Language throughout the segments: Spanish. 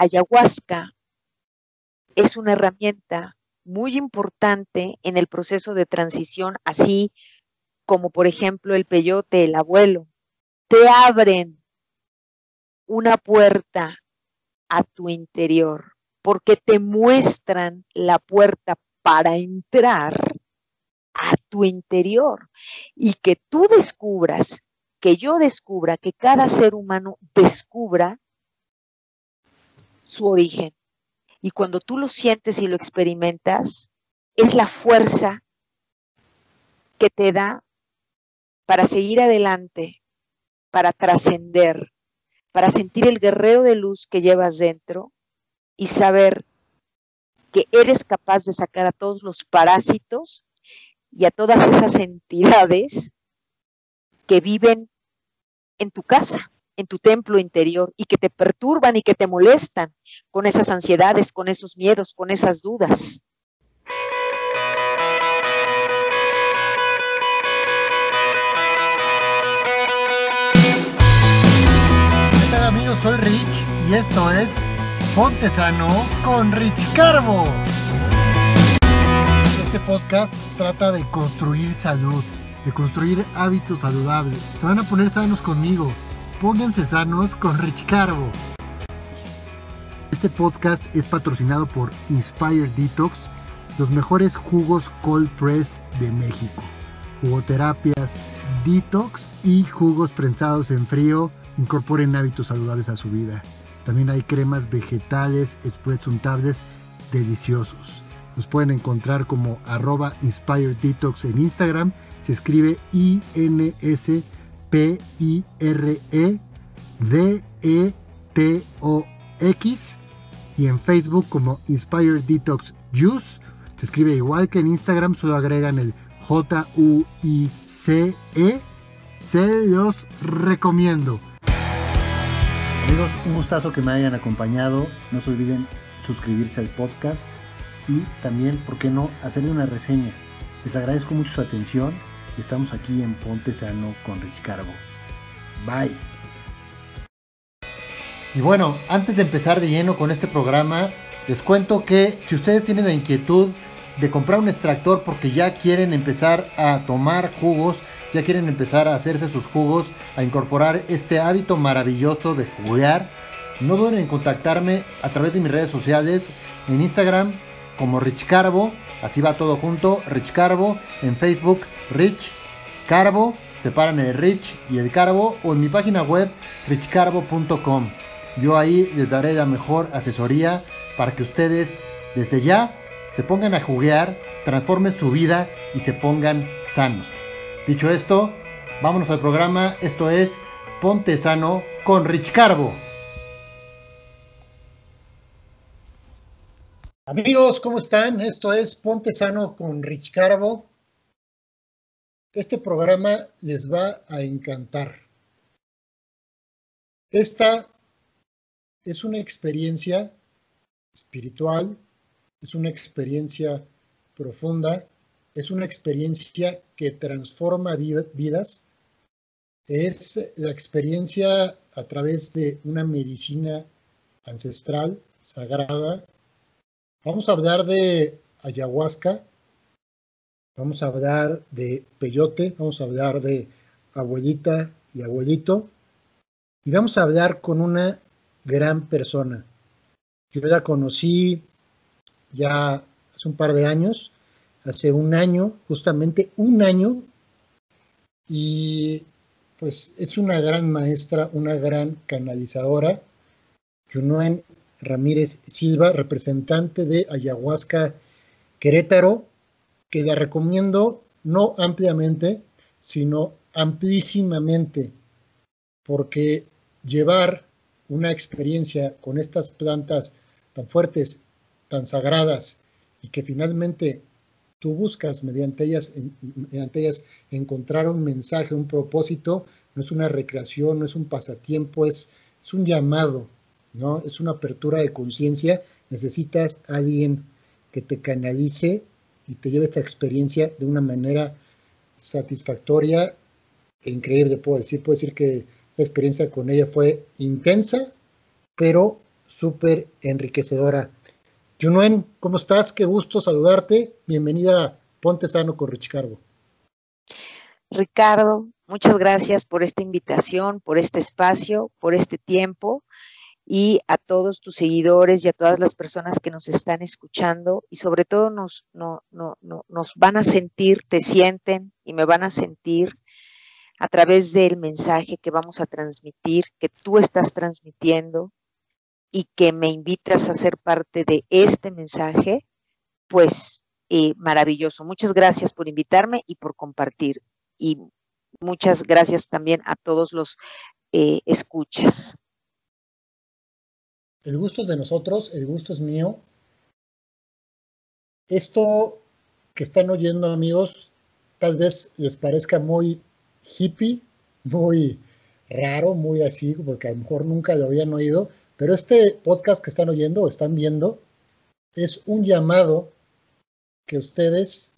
ayahuasca es una herramienta muy importante en el proceso de transición, así como por ejemplo el peyote, el abuelo, te abren una puerta a tu interior, porque te muestran la puerta para entrar a tu interior y que tú descubras, que yo descubra, que cada ser humano descubra su origen. Y cuando tú lo sientes y lo experimentas, es la fuerza que te da para seguir adelante, para trascender, para sentir el guerrero de luz que llevas dentro y saber que eres capaz de sacar a todos los parásitos y a todas esas entidades que viven en tu casa, en tu templo interior y que te perturban y que te molestan con esas ansiedades, con esos miedos, con esas dudas. ¿Qué tal amigos? Soy Rich y esto es Ponte Sano con Rich Carbo. Este podcast trata de construir salud, de construir hábitos saludables. Se van a poner sanos conmigo. Pónganse sanos con Rich Carbo. Este podcast es patrocinado por Inspire Detox, los mejores jugos cold press de México. Jugoterapias, detox y jugos prensados en frío incorporen hábitos saludables a su vida. También hay cremas vegetales, spreads untables deliciosos. Nos pueden encontrar como arroba Inspired Detox en Instagram. Se escribe I-N-S-P-I-R-E-D-E-T-O-X. Y en Facebook como Inspired Detox Juice. Se escribe igual que en Instagram, solo agregan el J-U-I-C-E. Se los recomiendo. Amigos, un gustazo que me hayan acompañado. No se olviden suscribirse al podcast y también, ¿por qué no?, hacerle una reseña. Les agradezco mucho su atención. Estamos aquí en Ponte Sano con Rich Carbo. Bye. Y bueno, antes de empezar de lleno con este programa, les cuento que si ustedes tienen la inquietud de comprar un extractor porque ya quieren empezar a tomar jugos, ya quieren empezar a hacerse sus jugos, a incorporar este hábito maravilloso de jugar, no duden en contactarme a través de mis redes sociales, en Instagram como Rich Carbo, así va todo junto, Rich Carbo, en Facebook Rich Carbo, separan el Rich y el Carbo, o en mi página web richcarbo.com. Yo ahí les daré la mejor asesoría para que ustedes desde ya se pongan a juguear, transformen su vida y se pongan sanos. Dicho esto, vámonos al programa. Esto es Ponte Sano con Rich Carbo. Amigos, ¿cómo están? Esto es Ponte Sano con Rich Carbo. Este programa les va a encantar. Esta es una experiencia espiritual, es una experiencia profunda, es una experiencia que transforma vidas, es la experiencia a través de una medicina ancestral, sagrada. Vamos a hablar de ayahuasca, vamos a hablar de peyote, vamos a hablar de abuelita y abuelito, y vamos a hablar con una gran persona. Yo la conocí ya hace un par de años, hace un año, justamente un año, y pues es una gran maestra, una gran canalizadora, Junoen Ramírez Silva, representante de Ayahuasca Querétaro, que la recomiendo no ampliamente, sino amplísimamente, porque llevar una experiencia con estas plantas tan fuertes, tan sagradas, y que finalmente tú buscas mediante ellas, mediante ellas encontrar un mensaje, un propósito, no es una recreación, no es un pasatiempo, es, es un llamado, ¿no? Es una apertura de conciencia. Necesitas a alguien que te canalice y te lleve esta experiencia de una manera satisfactoria e increíble, puedo decir. Puedo decir que esta experiencia con ella fue intensa, pero súper enriquecedora. Junuen, ¿cómo estás? Qué gusto saludarte. Bienvenida a Ponte Sano con Rich. Ricardo, muchas gracias por esta invitación, por este espacio, por este tiempo y a todos tus seguidores y a todas las personas que nos están escuchando y sobre todo nos, no, no, nos van a sentir, te sienten y me van a sentir a través del mensaje que vamos a transmitir, que tú estás transmitiendo y que me invitas a ser parte de este mensaje, pues eh, maravilloso. Muchas gracias por invitarme y por compartir. Y muchas gracias también a todos los eh, escuchas. El gusto es de nosotros, el gusto es mío. Esto que están oyendo amigos, tal vez les parezca muy hippie, muy raro, muy así, porque a lo mejor nunca lo habían oído, pero este podcast que están oyendo o están viendo es un llamado que ustedes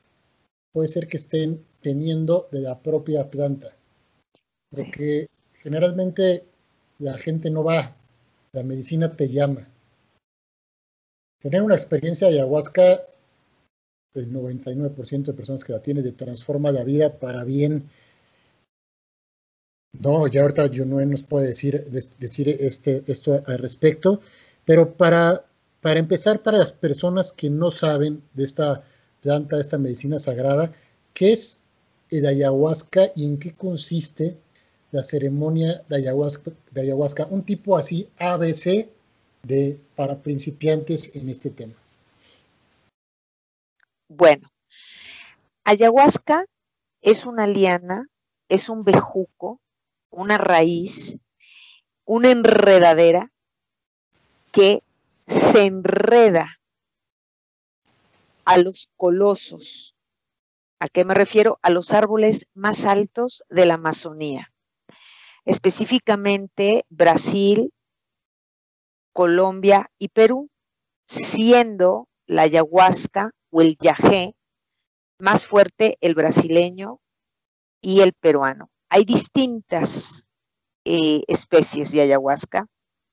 puede ser que estén teniendo de la propia planta. Porque generalmente la gente no va, la medicina te llama. Tener una experiencia de ayahuasca, el 99% de personas que la tienen, te transforma la vida para bien no, ya ahorita no nos puede decir, decir este, esto al respecto, pero para, para empezar, para las personas que no saben de esta planta, de esta medicina sagrada, ¿qué es el ayahuasca y en qué consiste la ceremonia de ayahuasca? De ayahuasca un tipo así ABC de, para principiantes en este tema. Bueno, ayahuasca es una liana, es un bejuco una raíz, una enredadera que se enreda a los colosos. ¿A qué me refiero? A los árboles más altos de la Amazonía. Específicamente Brasil, Colombia y Perú, siendo la ayahuasca o el yagé más fuerte el brasileño y el peruano. Hay distintas eh, especies de ayahuasca,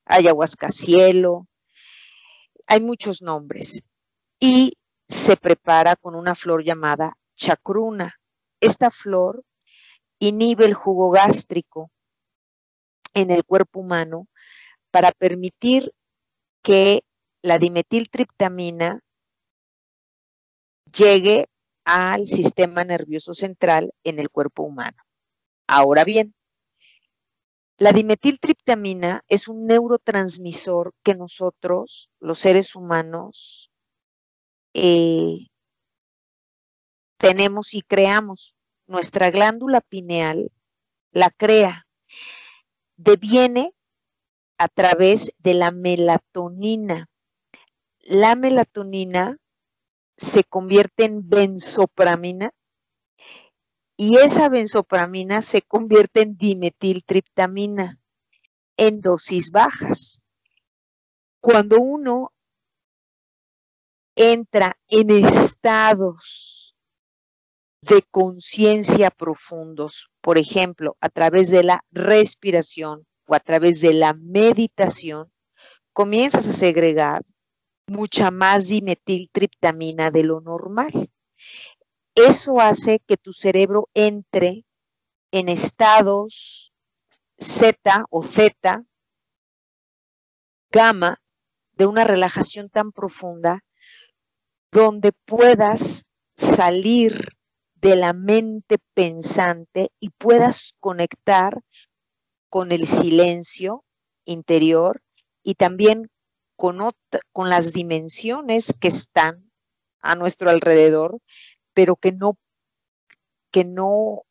ayahuasca cielo, hay muchos nombres y se prepara con una flor llamada chacruna. Esta flor inhibe el jugo gástrico en el cuerpo humano para permitir que la dimetiltriptamina llegue al sistema nervioso central en el cuerpo humano. Ahora bien, la dimetiltriptamina es un neurotransmisor que nosotros, los seres humanos, eh, tenemos y creamos. Nuestra glándula pineal la crea. Deviene a través de la melatonina. La melatonina se convierte en benzopramina y esa benzopramina se convierte en dimetiltriptamina en dosis bajas. Cuando uno entra en estados de conciencia profundos, por ejemplo, a través de la respiración o a través de la meditación, comienzas a segregar mucha más dimetiltriptamina de lo normal. Eso hace que tu cerebro entre en estados Z o Z, gamma, de una relajación tan profunda, donde puedas salir de la mente pensante y puedas conectar con el silencio interior y también con, con las dimensiones que están a nuestro alrededor pero que no, que no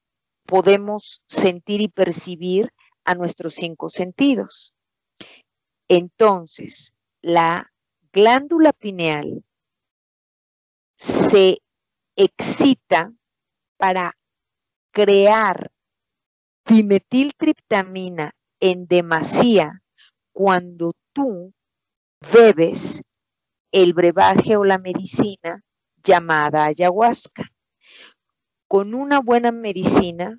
podemos sentir y percibir a nuestros cinco sentidos. Entonces, la glándula pineal se excita para crear dimetiltriptamina en demasía cuando tú bebes el brebaje o la medicina llamada ayahuasca. Con una buena medicina,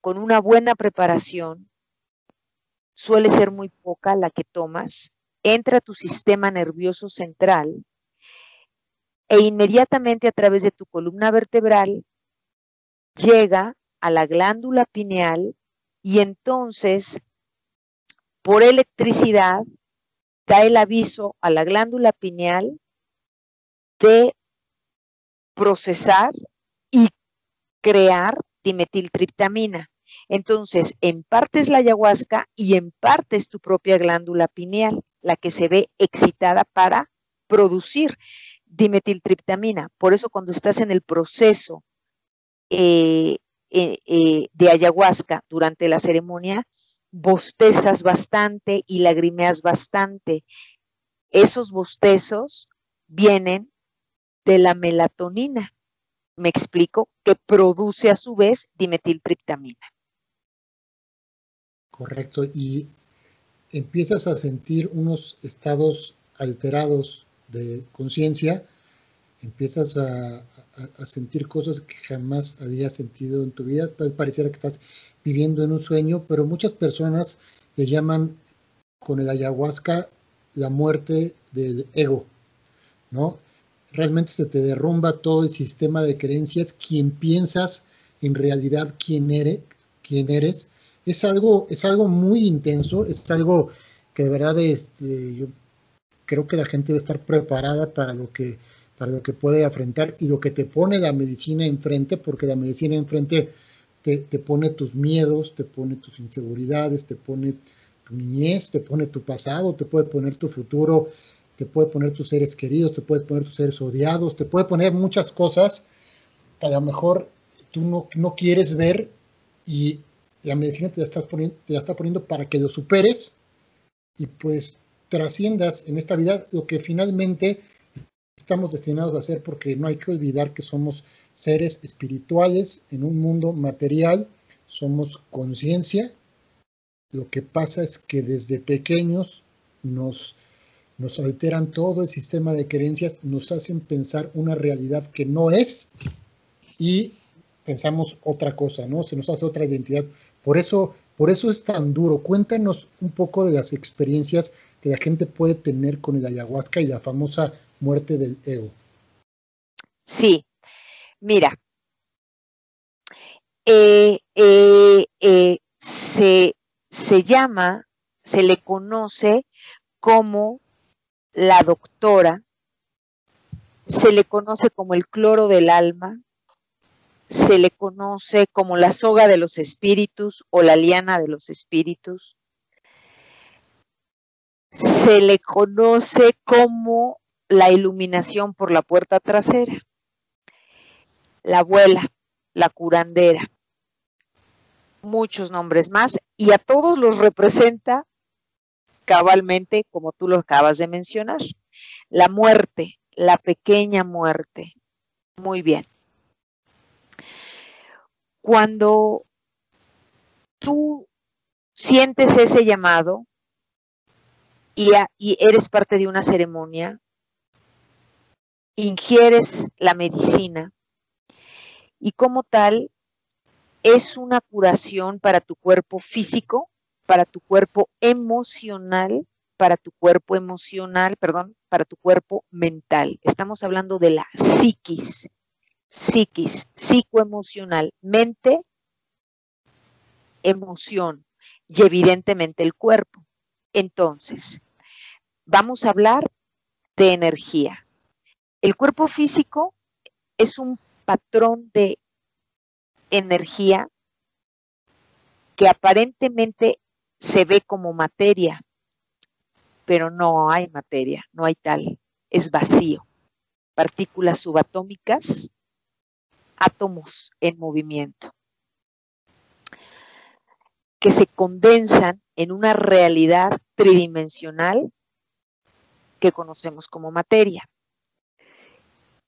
con una buena preparación, suele ser muy poca la que tomas entra a tu sistema nervioso central e inmediatamente a través de tu columna vertebral llega a la glándula pineal y entonces por electricidad da el aviso a la glándula pineal de procesar y crear dimetiltriptamina. Entonces, en parte es la ayahuasca y en parte es tu propia glándula pineal, la que se ve excitada para producir dimetiltriptamina. Por eso cuando estás en el proceso eh, eh, eh, de ayahuasca durante la ceremonia, bostezas bastante y lagrimeas bastante. Esos bostezos vienen de la melatonina, me explico, que produce a su vez dimetiltriptamina. Correcto, y empiezas a sentir unos estados alterados de conciencia, empiezas a, sentir cosas que jamás habías sentido en tu vida, pareciera que estás viviendo en un sueño, pero muchas personas le llaman con el ayahuasca la muerte del ego, ¿no? Realmente se te derrumba todo el sistema de creencias, quien piensas en realidad quién eres, quién eres. Es algo, es algo muy intenso, es algo que de verdad este, yo creo que la gente debe estar preparada para lo que para lo que puede afrontar y lo que te pone la medicina enfrente, porque la medicina enfrente te, te pone tus miedos, te pone tus inseguridades, te pone tu niñez, te pone tu pasado, te puede poner tu futuro, te puede poner tus seres queridos, te puedes poner tus seres odiados, te puede poner muchas cosas que a lo mejor tú no, no quieres ver y la medicina te la, estás poniendo, te la está poniendo para que lo superes y pues trasciendas en esta vida lo que finalmente estamos destinados a hacer porque no hay que olvidar que somos seres espirituales en un mundo material, somos conciencia. Lo que pasa es que desde pequeños nos, alteran todo el sistema de creencias, nos hacen pensar una realidad que no es y pensamos otra cosa, ¿no? Se nos hace otra identidad. Por eso, por eso es tan duro. Cuéntanos un poco de las experiencias que la gente puede tener con el ayahuasca y la famosa muerte del ego. Sí, mira, eh, eh, eh, se, se llama, se le conoce como la doctora, se le conoce como el cloro del alma, se le conoce como la soga de los espíritus o la liana de los espíritus, se le conoce como la iluminación por la puerta trasera, la abuela, la curandera, muchos nombres más, y a todos los representa cabalmente como tú lo acabas de mencionar. La muerte, la pequeña muerte. Muy bien. Cuando tú sientes ese llamado, y, eres parte de una ceremonia, ingieres la medicina y como tal es una curación para tu cuerpo físico, para tu cuerpo emocional, para tu cuerpo emocional, perdón, para tu cuerpo mental. Estamos hablando de la psiquis, psiquis, psicoemocional, mente, emoción y evidentemente el cuerpo. Entonces, vamos a hablar de energía. El cuerpo físico es un patrón de energía que aparentemente se ve como materia, pero no hay materia, no hay tal, es vacío. Partículas subatómicas, átomos en movimiento, que se condensan en una realidad tridimensional que conocemos como materia.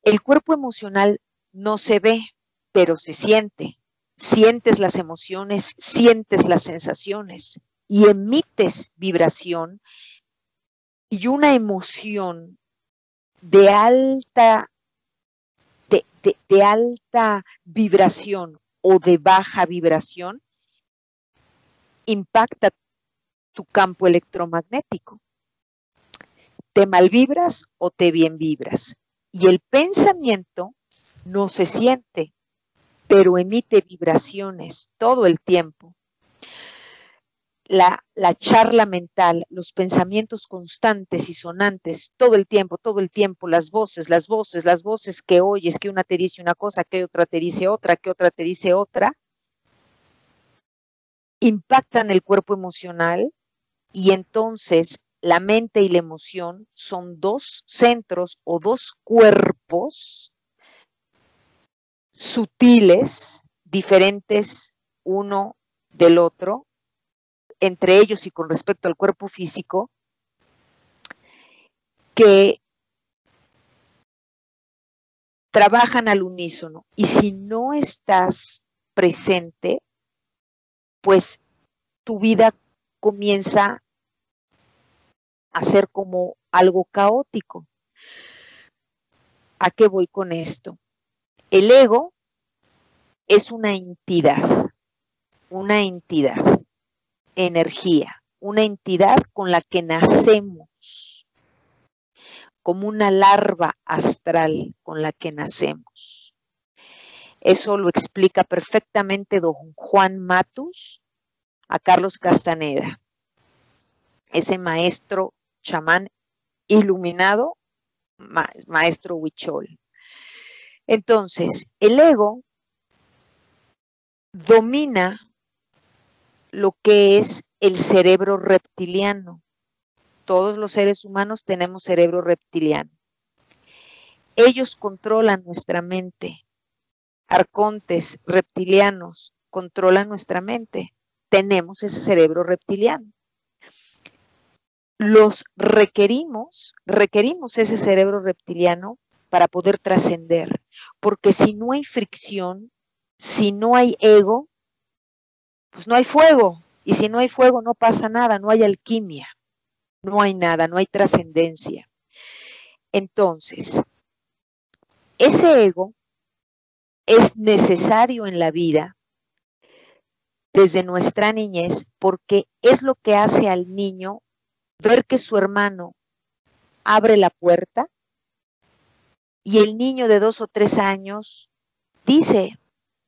El cuerpo emocional no se ve, pero se siente. Sientes las emociones, sientes las sensaciones y emites vibración y una emoción de alta, de, alta vibración o de baja vibración impacta tu campo electromagnético. te malvibras o te bien vibras. Y el pensamiento no se siente, pero emite vibraciones todo el tiempo. La, la, charla mental, los pensamientos constantes y sonantes todo el tiempo, todo el tiempo, las voces, las voces, las voces que oyes, que una te dice una cosa, que otra te dice otra, que otra te dice otra, impactan el cuerpo emocional y entonces la mente y la emoción son dos centros o dos cuerpos sutiles, diferentes uno del otro, entre ellos y con respecto al cuerpo físico, que trabajan al unísono. Y si no estás presente, pues tu vida comienza a ser como algo caótico. ¿A qué voy con esto? El ego es una entidad, una entidad, energía, una entidad con la que nacemos, como una larva astral con la que nacemos. Eso lo explica perfectamente don Juan Matus a Carlos Castaneda, ese maestro chamán iluminado, maestro Huichol. Entonces, el ego domina lo que es el cerebro reptiliano. Todos los seres humanos tenemos cerebro reptiliano. Ellos controlan nuestra mente. Arcontes reptilianos controlan nuestra mente. Tenemos ese cerebro reptiliano. Los requerimos, requerimos ese cerebro reptiliano para poder trascender. Porque si no hay fricción, si no hay ego, pues no hay fuego. Y si no hay fuego, no pasa nada, no hay alquimia, no hay nada, no hay trascendencia. Entonces, ese ego es necesario en la vida desde nuestra niñez porque es lo que hace al niño ver que su hermano abre la puerta y el niño de dos o tres años dice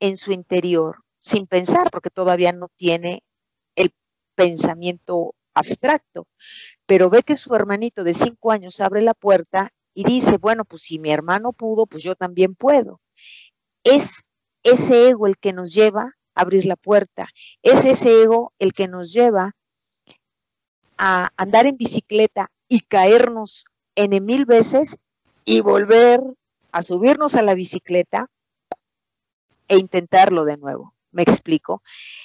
en su interior, sin pensar, porque todavía no tiene el pensamiento abstracto, pero ve que su hermanito de cinco años abre la puerta y dice, bueno, pues si mi hermano pudo, pues yo también puedo. Es ese ego el que nos lleva a abrir la puerta, es ese ego el que nos lleva a andar en bicicleta y caernos en mil veces y volver a subirnos a la bicicleta e intentarlo de nuevo. ¿Me explico?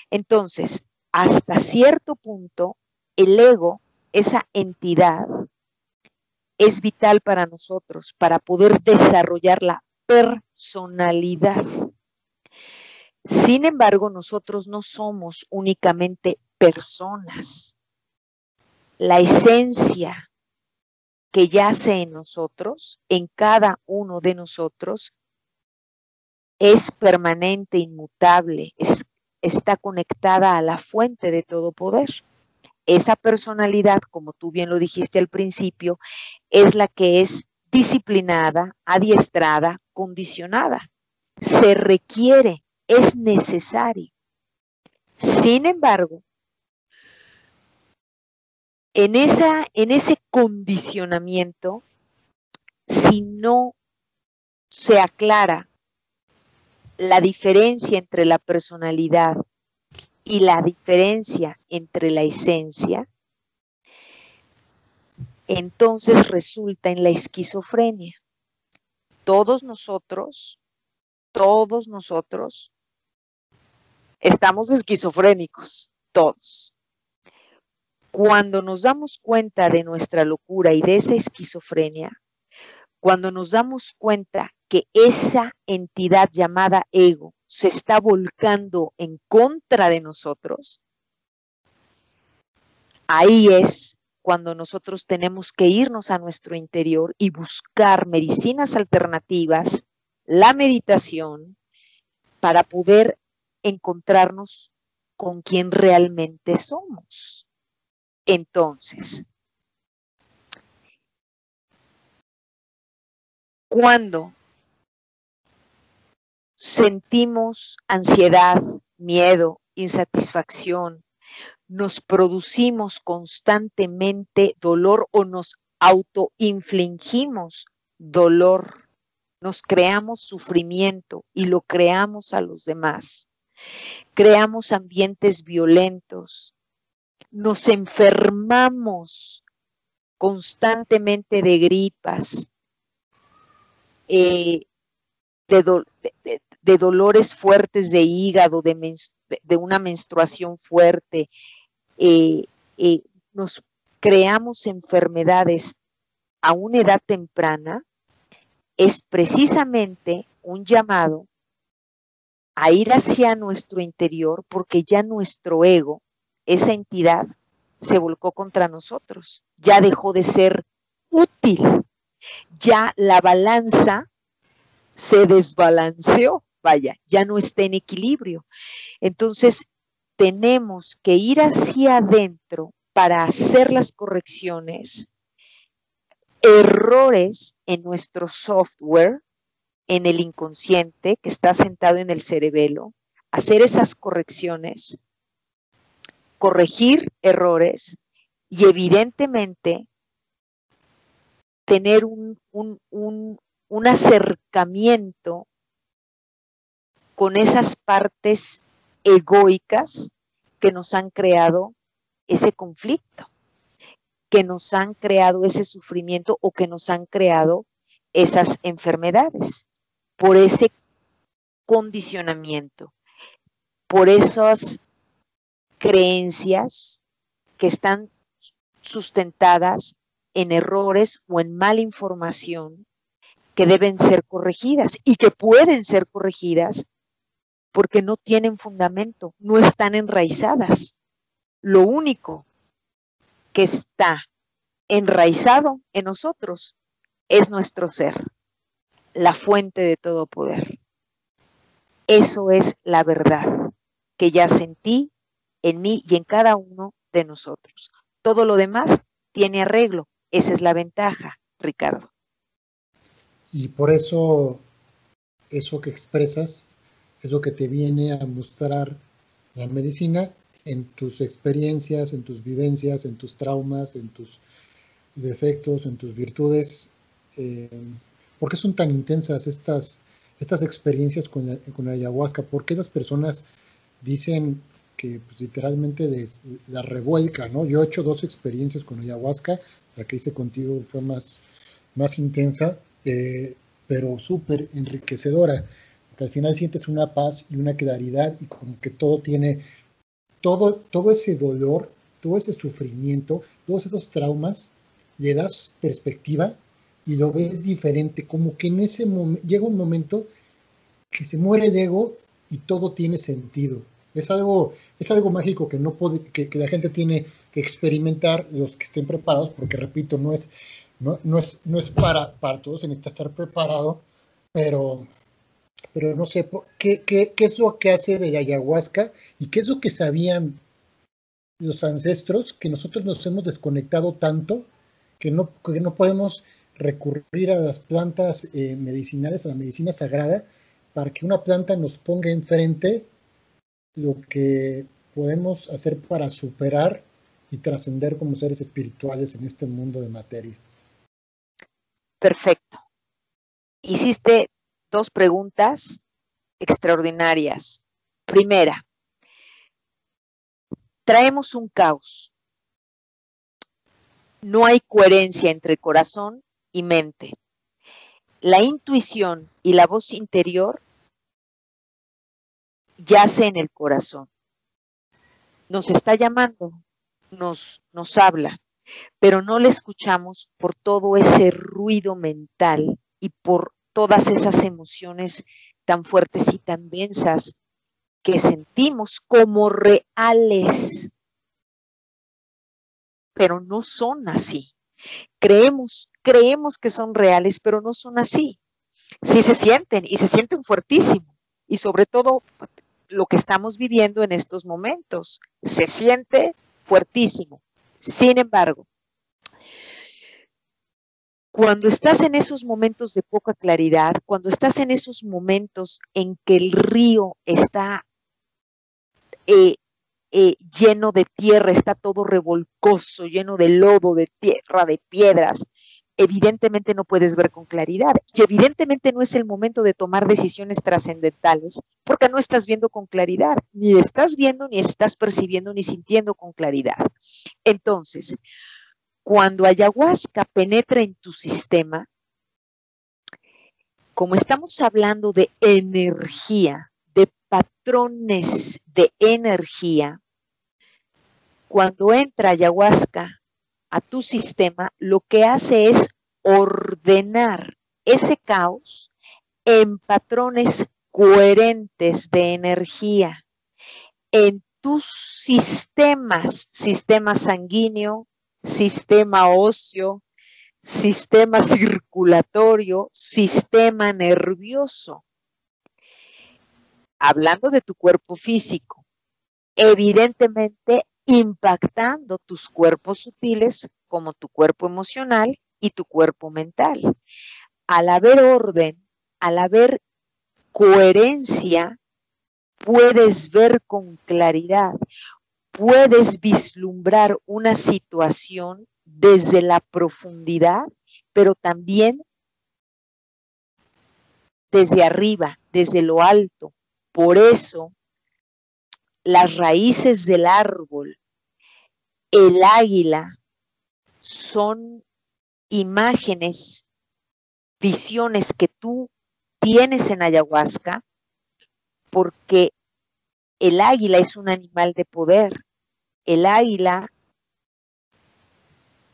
Entonces, hasta cierto punto, el ego, esa entidad, es vital para nosotros, para poder desarrollar la personalidad. Sin embargo, nosotros no somos únicamente personas. La esencia que yace en nosotros, en cada uno de nosotros, es permanente, inmutable, está conectada a la fuente de todo poder. Esa personalidad, como tú bien lo dijiste al principio, es la que es disciplinada, adiestrada, condicionada. Se requiere, es necesario. Sin embargo, en, esa, en ese condicionamiento, si no se aclara la diferencia entre la personalidad y la diferencia entre la esencia, entonces resulta en la esquizofrenia. Todos nosotros, todos nosotros estamos esquizofrénicos, todos. Cuando nos damos cuenta de nuestra locura y de esa esquizofrenia, cuando nos damos cuenta que esa entidad llamada ego se está volcando en contra de nosotros, ahí es cuando nosotros tenemos que irnos a nuestro interior y buscar medicinas alternativas, la meditación, para poder encontrarnos con quien realmente somos. Entonces, cuando sentimos ansiedad, miedo, insatisfacción, nos producimos constantemente dolor o nos autoinfligimos dolor, nos creamos sufrimiento y lo creamos a los demás. Creamos ambientes violentos, nos enfermamos constantemente de gripas, eh, de, dolores fuertes de hígado, de, una menstruación fuerte, eh, eh, nos creamos enfermedades a una edad temprana, es precisamente un llamado a ir hacia nuestro interior porque ya nuestro ego, esa entidad, se volcó contra nosotros, ya dejó de ser útil, ya la balanza se desbalanceó, vaya, ya no está en equilibrio. Entonces, tenemos que ir hacia adentro para hacer las correcciones, errores en nuestro software, en el inconsciente que está sentado en el cerebelo, hacer esas correcciones, corregir errores y evidentemente tener un, un, un acercamiento con esas partes egoicas que nos han creado ese conflicto, que nos han creado ese sufrimiento o que nos han creado esas enfermedades, por ese condicionamiento, por esas creencias que están sustentadas en errores o en mala información que deben ser corregidas y que pueden ser corregidas porque no tienen fundamento, no están enraizadas. Lo único que está enraizado en nosotros es nuestro ser, la fuente de todo poder. Eso es la verdad que ya sentí en mí y en cada uno de nosotros. Todo lo demás tiene arreglo. Esa es la ventaja, Ricardo. Y por eso, eso que expresas es lo que te viene a mostrar la medicina en tus experiencias, en tus vivencias, en tus traumas, en tus defectos, en tus virtudes. Eh, ¿Por qué son tan intensas estas, estas experiencias con ayahuasca? ¿Por qué las personas dicen que pues, literalmente la revuelca, ¿no? Yo he hecho dos experiencias con ayahuasca, la que hice contigo fue más, más intensa, eh, pero súper enriquecedora, porque al final sientes una paz y una claridad y como que todo tiene, todo, todo ese dolor, todo ese sufrimiento, todos esos traumas, le das perspectiva y lo ves diferente, como que en ese momento llega un momento que se muere el ego y todo tiene sentido. Es algo, es algo mágico que, no puede, que, la gente tiene que experimentar, los que estén preparados, porque repito, no es, no, es, no es para, para todos, se necesita estar preparado, pero, pero no sé, ¿qué, qué, qué es lo que hace de la ayahuasca y qué es lo que sabían los ancestros que nosotros nos hemos desconectado tanto que no, que no podemos recurrir a las plantas eh, medicinales, a la medicina sagrada, para que una planta nos ponga enfrente lo que podemos hacer para superar y trascender como seres espirituales en este mundo de materia. Perfecto. Hiciste dos preguntas extraordinarias. Primera, traemos un caos. No hay coherencia entre corazón y mente. La intuición y la voz interior yace en el corazón. Nos está llamando, nos, nos habla pero no le escuchamos por todo ese ruido mental y por todas esas emociones tan fuertes y tan densas que sentimos como reales, pero no son así. Creemos, creemos que son reales, pero no son así. Sí se sienten y se sienten fuertísimo. Y sobre todo lo que estamos viviendo en estos momentos, se siente fuertísimo. Sin embargo, Cuando estás en esos momentos de poca claridad, cuando estás en esos momentos en que el río está eh, eh, lleno de tierra, está todo revolcoso, lleno de lodo, de tierra, de piedras, evidentemente no puedes ver con claridad. Y evidentemente no es el momento de tomar decisiones trascendentales porque no estás viendo con claridad, ni estás viendo, ni estás percibiendo, ni sintiendo con claridad. Entonces, cuando ayahuasca penetra en tu sistema, como estamos hablando de energía, de patrones de energía, cuando entra ayahuasca a tu sistema, lo que hace es ordenar ese caos en patrones coherentes de energía en tus sistemas, sistema sanguíneo, sistema óseo, sistema circulatorio, sistema nervioso. Hablando de tu cuerpo físico, evidentemente impactando tus cuerpos sutiles como tu cuerpo emocional y tu cuerpo mental. Al haber orden, al haber coherencia, puedes ver con claridad, puedes vislumbrar una situación desde la profundidad, pero también desde arriba, desde lo alto. Por eso las raíces del árbol, el águila, son imágenes, visiones que tú tienes en ayahuasca, porque el águila es un animal de poder. El águila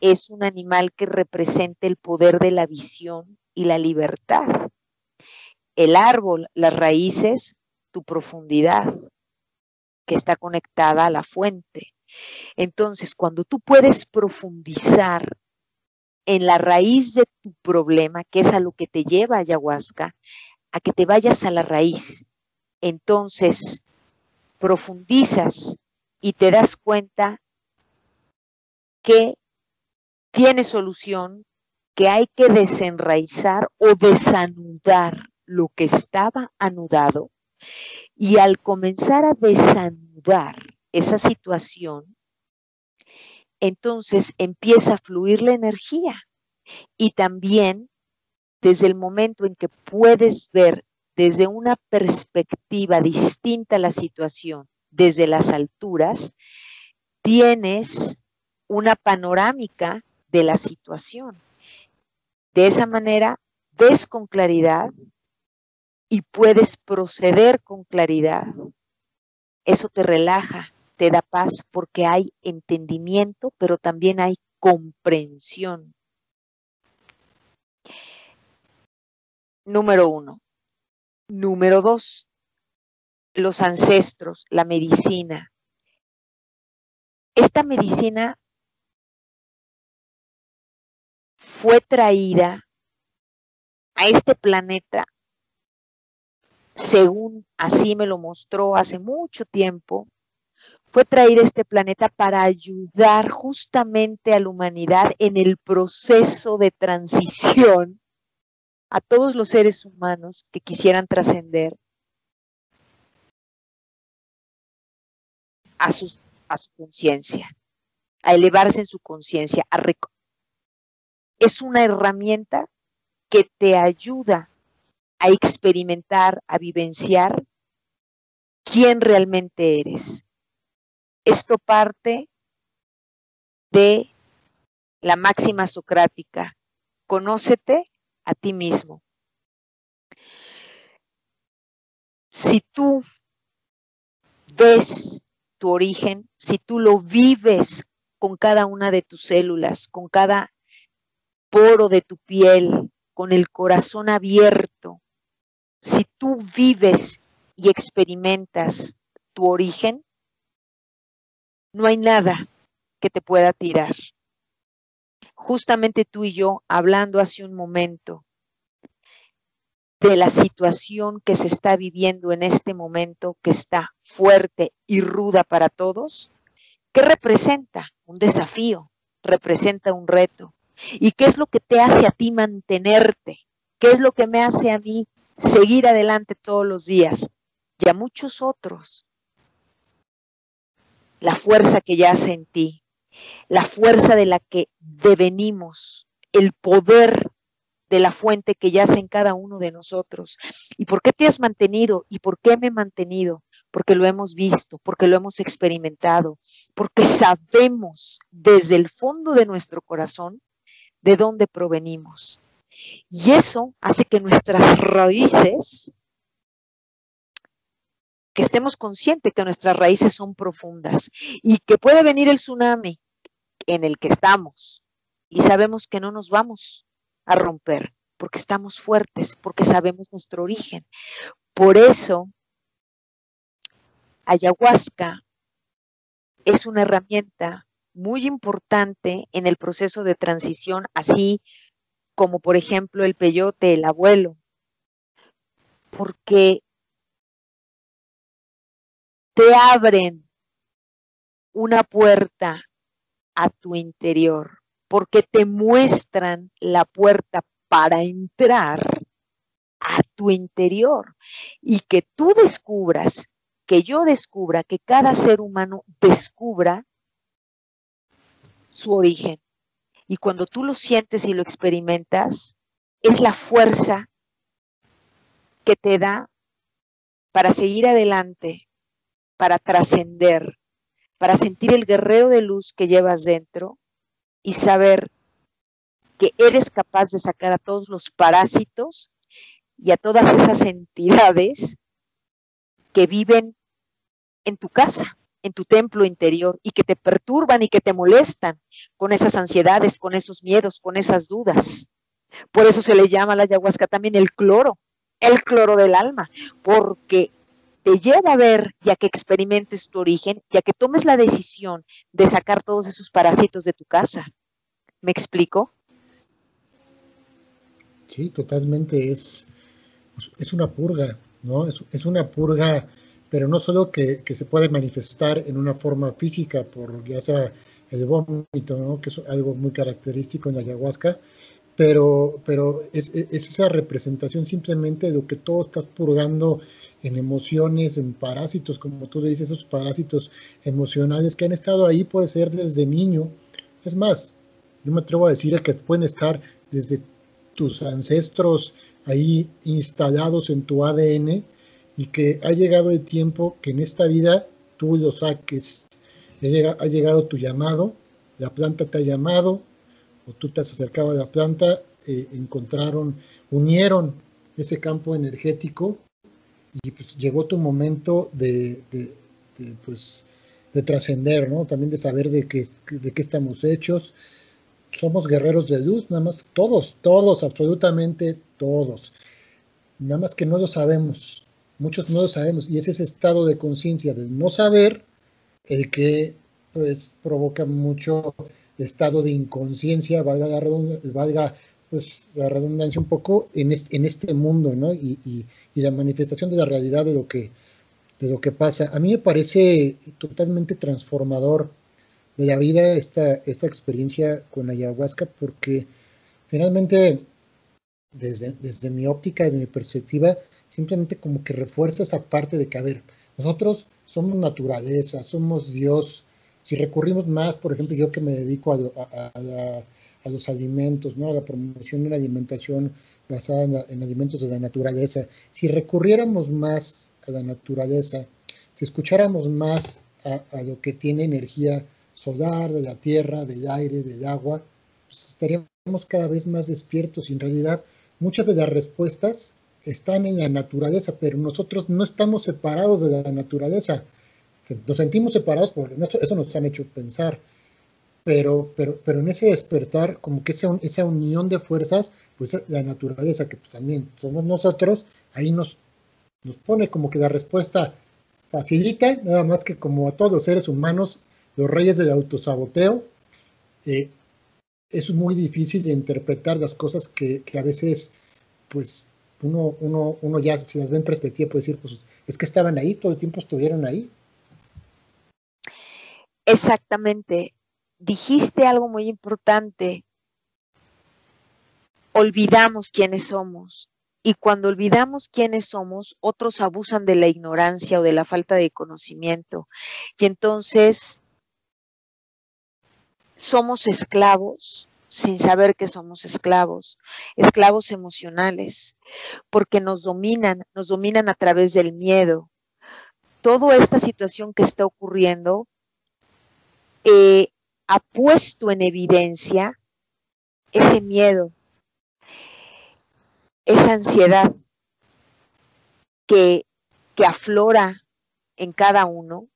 es un animal que representa el poder de la visión y la libertad. El árbol, las raíces, tu profundidad que está conectada a la fuente. Entonces, cuando tú puedes profundizar en la raíz de tu problema, que es a lo que te lleva ayahuasca, a que te vayas a la raíz, entonces profundizas y te das cuenta que tiene solución, que hay que desenraizar o desanudar lo que estaba anudado y al comenzar a desanudar esa situación, entonces empieza a fluir la energía y también desde el momento en que puedes ver desde una perspectiva distinta la situación, desde las alturas, tienes una panorámica de la situación. De esa manera, ves con claridad y puedes proceder con claridad. Eso te relaja, te da paz porque hay entendimiento, pero también hay comprensión. Número uno. Número dos, los ancestros, la medicina. Esta medicina fue traída a este planeta según así me lo mostró hace mucho tiempo, fue a este planeta para ayudar justamente a la humanidad en el proceso de transición a todos los seres humanos que quisieran trascender a, a su conciencia, a elevarse en su conciencia. Es una herramienta que te ayuda a experimentar, a vivenciar quién realmente eres. Esto parte de la máxima socrática, conócete a ti mismo. Si tú ves tu origen, si tú lo vives con cada una de tus células, con cada poro de tu piel, con el corazón abierto, si tú vives y experimentas tu origen, no hay nada que te pueda tirar. Justamente tú y yo, hablando hace un momento de la situación que se está viviendo en este momento, que está fuerte y ruda para todos, ¿qué representa? Un desafío, representa un reto, ¿Y qué es lo que te hace a ti mantenerte? ¿Qué es lo que me hace a mí seguir adelante todos los días? Y a muchos otros. La fuerza que yace en ti, la fuerza de la que devenimos, el poder de la fuente que yace en cada uno de nosotros. ¿Y por qué te has mantenido? ¿Y por qué me he mantenido? Porque lo hemos visto, porque lo hemos experimentado, porque sabemos desde el fondo de nuestro corazón de dónde provenimos. Y eso hace que nuestras raíces, que estemos conscientes que nuestras raíces son profundas y que puede venir el tsunami en el que estamos y sabemos que no nos vamos a romper porque estamos fuertes, porque sabemos nuestro origen. Por eso, ayahuasca es una herramienta muy importante en el proceso de transición, así como por ejemplo el peyote, el abuelo, porque te abren una puerta a tu interior, porque te muestran la puerta para entrar a tu interior y que tú descubras, que yo descubra, que cada ser humano descubra su origen. Y cuando tú lo sientes y lo experimentas, es la fuerza que te da para seguir adelante, para trascender, para sentir el guerrero de luz que llevas dentro y saber que eres capaz de sacar a todos los parásitos y a todas esas entidades que viven en tu casa en tu templo interior y que te perturban y que te molestan con esas ansiedades, con esos miedos, con esas dudas. Por eso se le llama a la ayahuasca también el cloro, el cloro del alma, porque te lleva a ver, ya que experimentes tu origen, ya que tomes la decisión de sacar todos esos parásitos de tu casa. ¿Me explico? Sí, totalmente. Es, es una purga, ¿no? Es, es una purga pero no solo que, se puede manifestar en una forma física, por ya sea el vómito, que es algo muy característico en la ayahuasca, pero, pero es, esa representación simplemente de lo que todo estás purgando en emociones, en parásitos, como tú dices, esos parásitos emocionales que han estado ahí, puede ser desde niño. Es más, yo me atrevo a decir que pueden estar desde tus ancestros ahí instalados en tu ADN, y que ha llegado el tiempo que en esta vida tú lo saques. Ha llegado tu llamado, la planta te ha llamado, o tú te has acercado a la planta, eh, encontraron, unieron ese campo energético y pues llegó tu momento de, pues, de trascender, ¿no? También de saber de qué, de qué estamos hechos. Somos guerreros de luz, nada más todos, todos, absolutamente todos. Nada más que no lo sabemos. Muchos no lo sabemos y es ese estado de conciencia de no saber el que pues provoca mucho estado de inconsciencia, valga la pues redundancia un poco en este, en este mundo, ¿no? Y, y, la manifestación de la realidad de lo que de lo que pasa. A mí me parece totalmente transformador de la vida esta, esta experiencia con ayahuasca porque finalmente desde, desde mi óptica, desde mi perspectiva, simplemente como que refuerza esa parte de que, a ver, nosotros somos naturaleza, somos Dios. Si recurrimos más, por ejemplo, yo que me dedico a, los alimentos, ¿no? a la promoción de una alimentación basada en, alimentos de la naturaleza, si recurriéramos más a la naturaleza, si escucháramos más a, lo que tiene energía solar, de la tierra, del aire, del agua, pues estaríamos cada vez más despiertos y en realidad muchas de las respuestas están en la naturaleza, pero nosotros no estamos separados de la naturaleza. Nos sentimos separados, por eso nos han hecho pensar. Pero, pero, pero en ese despertar, como que esa, esa unión de fuerzas, pues la naturaleza, que pues también somos nosotros, ahí nos, nos pone como que la respuesta facilita, nada más que como a todos los seres humanos, los reyes del autosaboteo, eh, es muy difícil de interpretar las cosas que, que a veces pues uno, uno, uno ya, si nos ve en perspectiva, puede decir, pues es que estaban ahí, todo el tiempo estuvieron ahí. Exactamente. Dijiste algo muy importante. olvidamos quiénes somos. Y cuando olvidamos quiénes somos, otros abusan de la ignorancia o de la falta de conocimiento. Y entonces somos esclavos sin saber que somos esclavos, esclavos emocionales, porque nos dominan, nos dominan a través del miedo. Toda esta situación que está ocurriendo eh, ha puesto en evidencia ese miedo, esa ansiedad que, que aflora en cada uno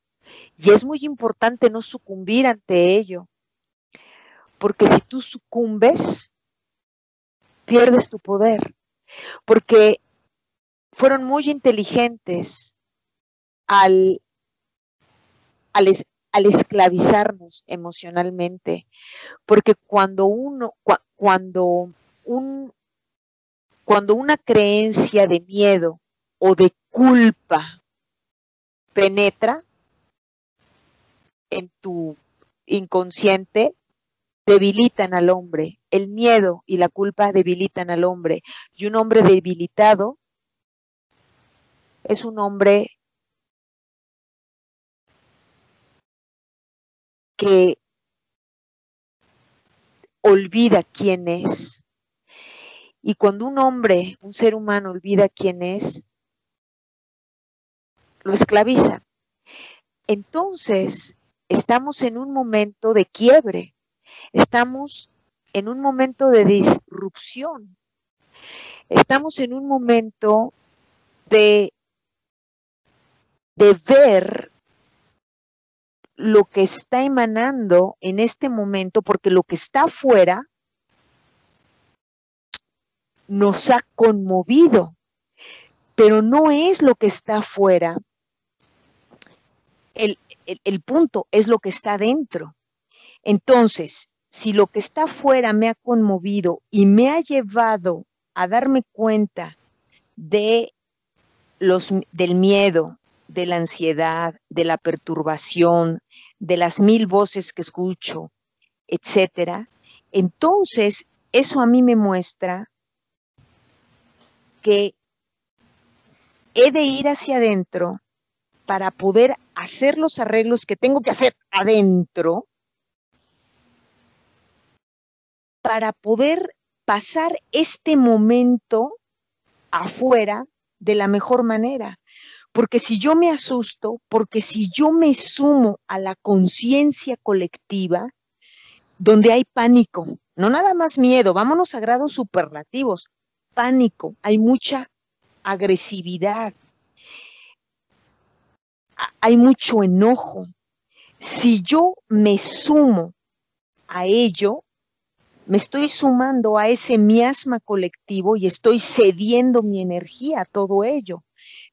y es muy importante no sucumbir ante ello, porque si tú sucumbes, pierdes tu poder, porque fueron muy inteligentes al, al, al esclavizarnos emocionalmente, porque cuando uno, cuando un, cuando una creencia de miedo o de culpa penetra en tu inconsciente, debilitan al hombre. El miedo y la culpa debilitan al hombre. Y un hombre debilitado es un hombre que olvida quién es. Y cuando un hombre, un ser humano olvida quién es, lo esclaviza. Entonces, estamos en un momento de quiebre. Estamos en un momento de disrupción. Estamos en un momento de, de ver lo que está emanando en este momento, porque lo que está afuera nos ha conmovido, pero no es lo que está afuera. El, el, el punto es lo que está dentro. Entonces, si lo que está afuera me ha conmovido y me ha llevado a darme cuenta de los, del miedo, de la ansiedad, de la perturbación, de las mil voces que escucho, etcétera, entonces eso a mí me muestra que he de ir hacia adentro para poder hacer los arreglos que tengo que hacer adentro para poder pasar este momento afuera de la mejor manera. Porque si yo me asusto, porque si yo me sumo a la conciencia colectiva, donde hay pánico, no nada más miedo, vámonos a grados superlativos, pánico, hay mucha agresividad, hay mucho enojo. Si yo me sumo a ello, me estoy sumando a ese miasma colectivo y estoy cediendo mi energía a todo ello.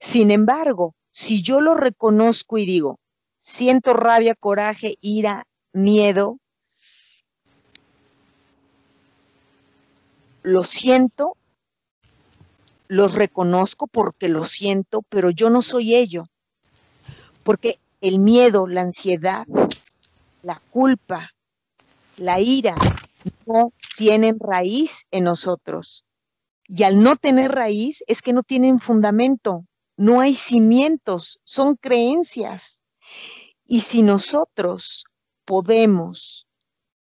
Sin embargo, si yo lo reconozco y digo, siento rabia, coraje, ira, miedo, lo siento, los reconozco porque lo siento, pero yo no soy ello. Porque el miedo, la ansiedad, la culpa, la ira, no tienen raíz en nosotros. Y al no tener raíz es que no tienen fundamento, no hay cimientos, son creencias. Y si nosotros podemos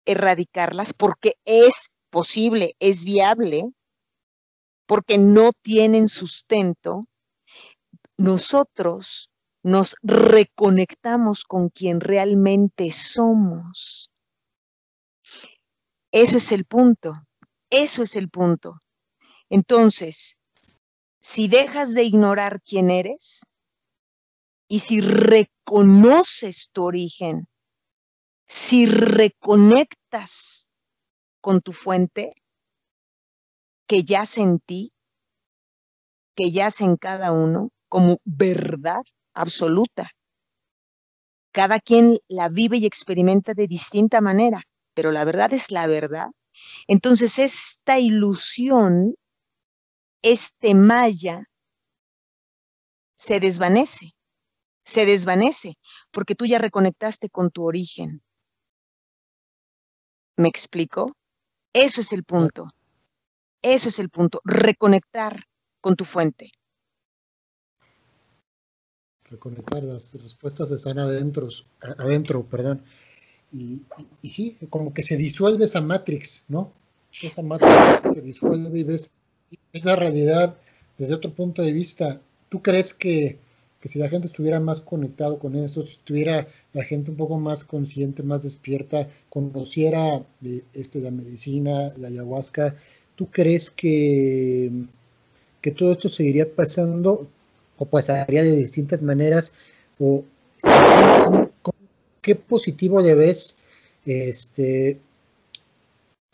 erradicarlas, porque es posible, es viable, porque no tienen sustento, nosotros nos reconectamos con quien realmente somos. Eso es el punto, eso es el punto. Entonces, si dejas de ignorar quién eres y si reconoces tu origen, si reconectas con tu fuente que yace en ti, que yace en cada uno como verdad absoluta. Cada quien la vive y experimenta de distinta manera pero la verdad es la verdad. Entonces esta ilusión, este maya, se desvanece, se desvanece, porque tú ya reconectaste con tu origen. ¿Me explico? Eso es el punto. Eso es el punto, reconectar con tu fuente. Reconectar, las respuestas están adentro, adentro perdón. Y, sí, como que se disuelve esa matrix, ¿no? Esa matrix se disuelve y ves esa realidad desde otro punto de vista. ¿Tú crees que, que si la gente estuviera más conectado con eso, si estuviera la gente un poco más consciente, más despierta, conociera de, este, la medicina, la ayahuasca, ¿tú crees que, que todo esto seguiría pasando o pasaría de distintas maneras? ¿O qué positivo le ves este,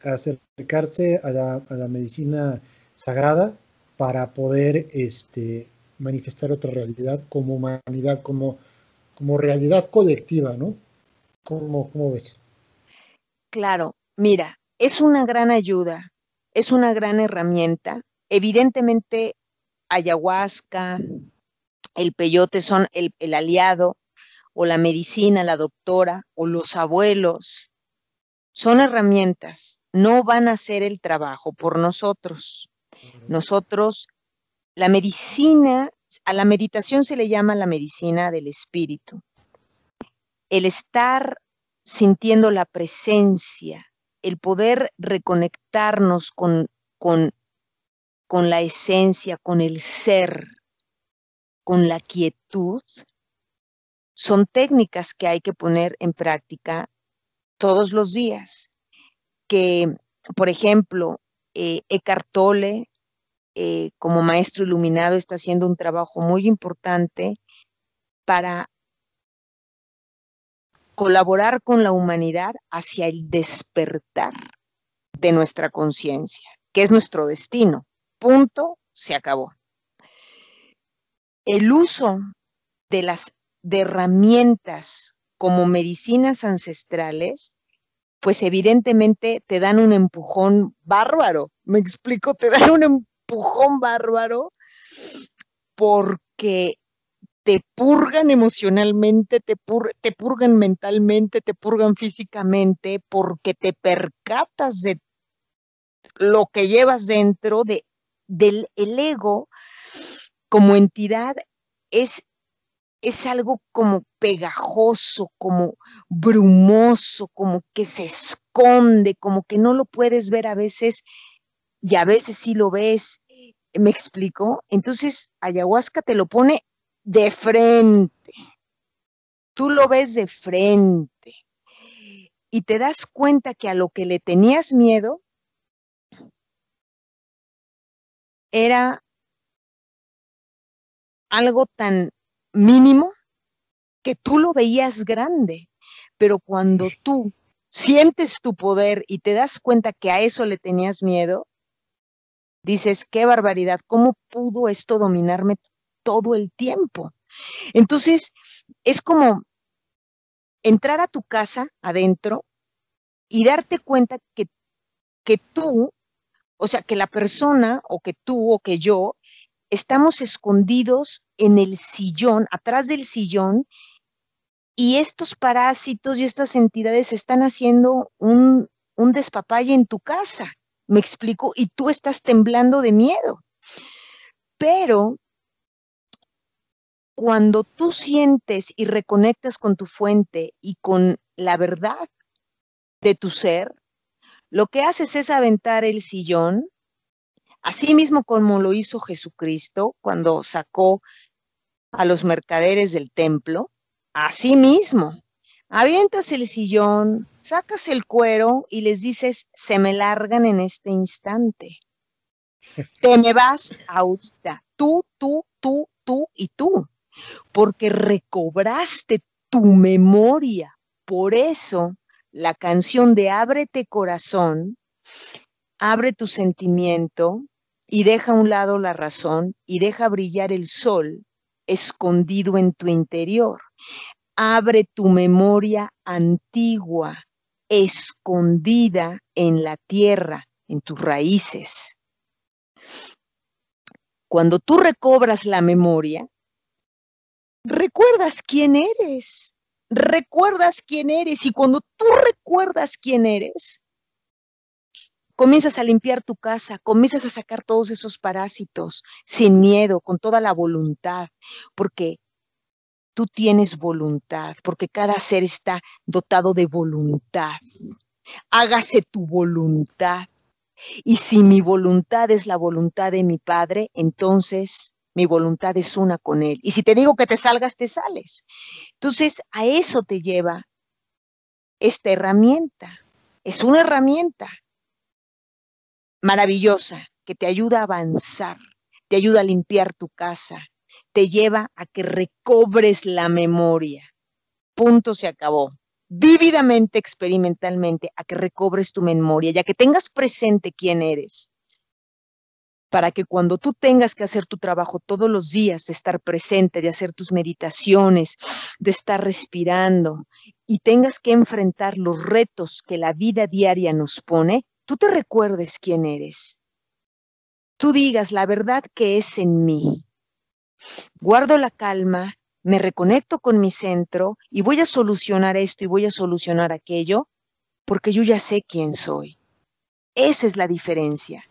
acercarse a la, a la medicina sagrada para poder este, manifestar otra realidad como humanidad, como, como realidad colectiva, ¿no? ¿Cómo, ¿Cómo ves? Claro, mira, es una gran ayuda, es una gran herramienta. Evidentemente, ayahuasca, el peyote son el, el aliado, o la medicina, la doctora, o los abuelos, son herramientas, no van a hacer el trabajo por nosotros. Nosotros, la medicina, a la meditación se le llama la medicina del espíritu. El estar sintiendo la presencia, el poder reconectarnos con, con, con la esencia, con el ser, con la quietud, son técnicas que hay que poner en práctica todos los días. Que, por ejemplo, eh, Eckhart Tolle eh, como maestro iluminado está haciendo un trabajo muy importante para colaborar con la humanidad hacia el despertar de nuestra conciencia, que es nuestro destino. Punto, se acabó. El uso de las de herramientas como medicinas ancestrales, pues evidentemente te dan un empujón bárbaro. Me explico, te dan un empujón bárbaro porque te purgan emocionalmente, te, te purgan mentalmente, te purgan físicamente, porque te percatas de lo que llevas dentro, de, del el ego como entidad, es, es algo como pegajoso, como brumoso, como que se esconde, como que no lo puedes ver a veces y a veces sí lo ves, ¿me explico? Entonces, ayahuasca te lo pone de frente. Tú lo ves de frente y te das cuenta que a lo que le tenías miedo era algo tan mínimo que tú lo veías grande, pero cuando tú sientes tu poder y te das cuenta que a eso le tenías miedo, dices, qué barbaridad, ¿cómo pudo esto dominarme todo el tiempo? Entonces, es como entrar a tu casa adentro y darte cuenta que, que tú, o sea, que la persona o que tú o que yo estamos escondidos en el sillón, atrás del sillón, y estos parásitos y estas entidades están haciendo un, un despapalle en tu casa. Me explico, y tú estás temblando de miedo. Pero cuando tú sientes y reconectas con tu fuente y con la verdad de tu ser, lo que haces es aventar el sillón, así mismo como lo hizo Jesucristo cuando sacó a los mercaderes del templo, así mismo. Avientas el sillón, sacas el cuero y les dices, se me largan en este instante. Te me vas ahorita, tú, tú, tú, tú y tú, porque recobraste tu memoria. Por eso la canción de Ábrete corazón, abre tu sentimiento y deja a un lado la razón y deja brillar el sol escondido en tu interior. Abre tu memoria antigua, escondida en la tierra, en tus raíces. Cuando tú recobras la memoria, recuerdas quién eres, recuerdas quién eres y cuando tú recuerdas quién eres, comienzas a limpiar tu casa, comienzas a sacar todos esos parásitos sin miedo, con toda la voluntad, porque tú tienes voluntad, porque cada ser está dotado de voluntad. Hágase tu voluntad. Y si mi voluntad es la voluntad de mi Padre, entonces mi voluntad es una con Él. Y si te digo que te salgas, te sales. Entonces, a eso te lleva esta herramienta. Es una herramienta maravillosa que te ayuda a avanzar, te ayuda a limpiar tu casa, te lleva a que recobres la memoria. Punto se acabó. Vívidamente, experimentalmente, a que recobres tu memoria, ya que tengas presente quién eres, para que cuando tú tengas que hacer tu trabajo todos los días, de estar presente, de hacer tus meditaciones, de estar respirando y tengas que enfrentar los retos que la vida diaria nos pone, tú te recuerdes quién eres. Tú digas la verdad que es en mí. Guardo la calma, me reconecto con mi centro y voy a solucionar esto y voy a solucionar aquello porque yo ya sé quién soy. Esa es la diferencia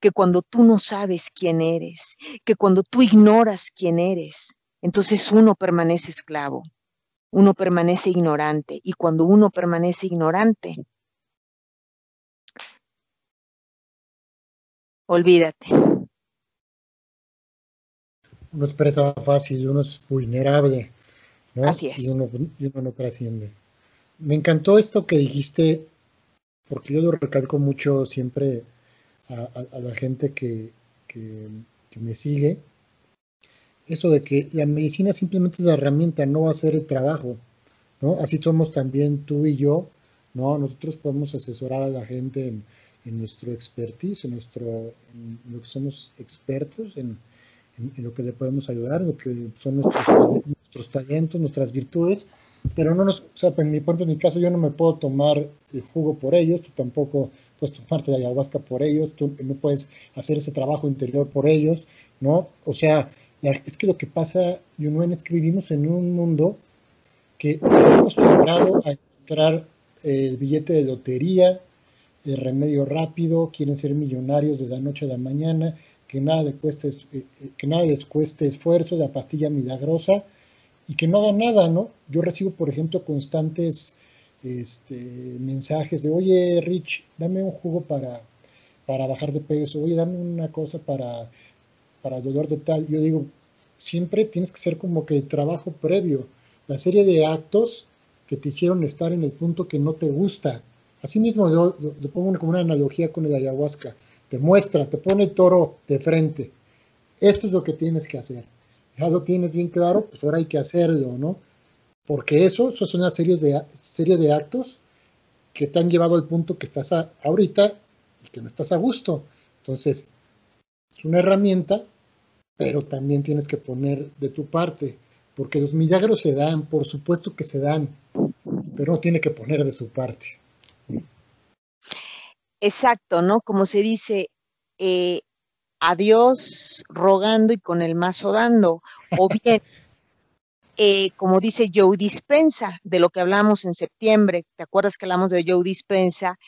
que cuando tú no sabes quién eres, que cuando tú ignoras quién eres, entonces uno permanece esclavo, uno permanece ignorante y cuando uno permanece ignorante, olvídate. Uno es presa fácil, uno es vulnerable, ¿no? Así es. Y uno, y uno no trasciende. Me encantó esto que dijiste, porque yo lo recalco mucho siempre a, la gente que, me sigue, eso de que la medicina simplemente es la herramienta, no va a ser el trabajo, ¿no? Así somos también tú y yo, ¿no? Nosotros podemos asesorar a la gente en, nuestro expertise, en, nuestro, en lo que somos expertos, en, lo que le podemos ayudar, lo que son nuestros, nuestros talentos, nuestras virtudes, pero no nos, o sea, en mi, por en mi caso yo no me puedo tomar el jugo por ellos, tú tampoco puedes tomarte la ayahuasca por ellos, tú no puedes hacer ese trabajo interior por ellos, ¿no? O sea, es que lo que pasa, Yunuen, es que vivimos en un mundo que se ha acostumbrado a encontrar el billete de lotería, el remedio rápido, quieren ser millonarios de la noche a la mañana, que nada, les cueste, eh, eh, que nada les cueste esfuerzo, la pastilla milagrosa, y que no hagan nada, ¿no? Yo recibo, por ejemplo, constantes este, mensajes de, oye, Rich, dame un jugo para, para bajar de peso, oye, dame una cosa para, para dolor de tal. Yo digo, siempre tienes que ser como que el trabajo previo, la serie de actos que te hicieron estar en el punto que no te gusta. Asimismo, yo, yo pongo como una analogía con el ayahuasca. Te muestra, te pone el toro de frente. Esto es lo que tienes que hacer. Ya lo tienes bien claro, pues ahora hay que hacerlo, ¿no? Porque eso, eso es una serie de, serie de actos que te han llevado al punto que estás ahorita y que no estás a gusto. Entonces, es una herramienta, pero también tienes que poner de tu parte, porque los milagros se dan, por supuesto que se dan, pero uno tiene que poner de su parte. Exacto, ¿no? Como se dice, eh, a Dios rogando y con el mazo dando, o bien, eh, como dice Joe Dispensa, de lo que hablamos en septiembre, ¿te acuerdas que hablamos de Joe Dispensa?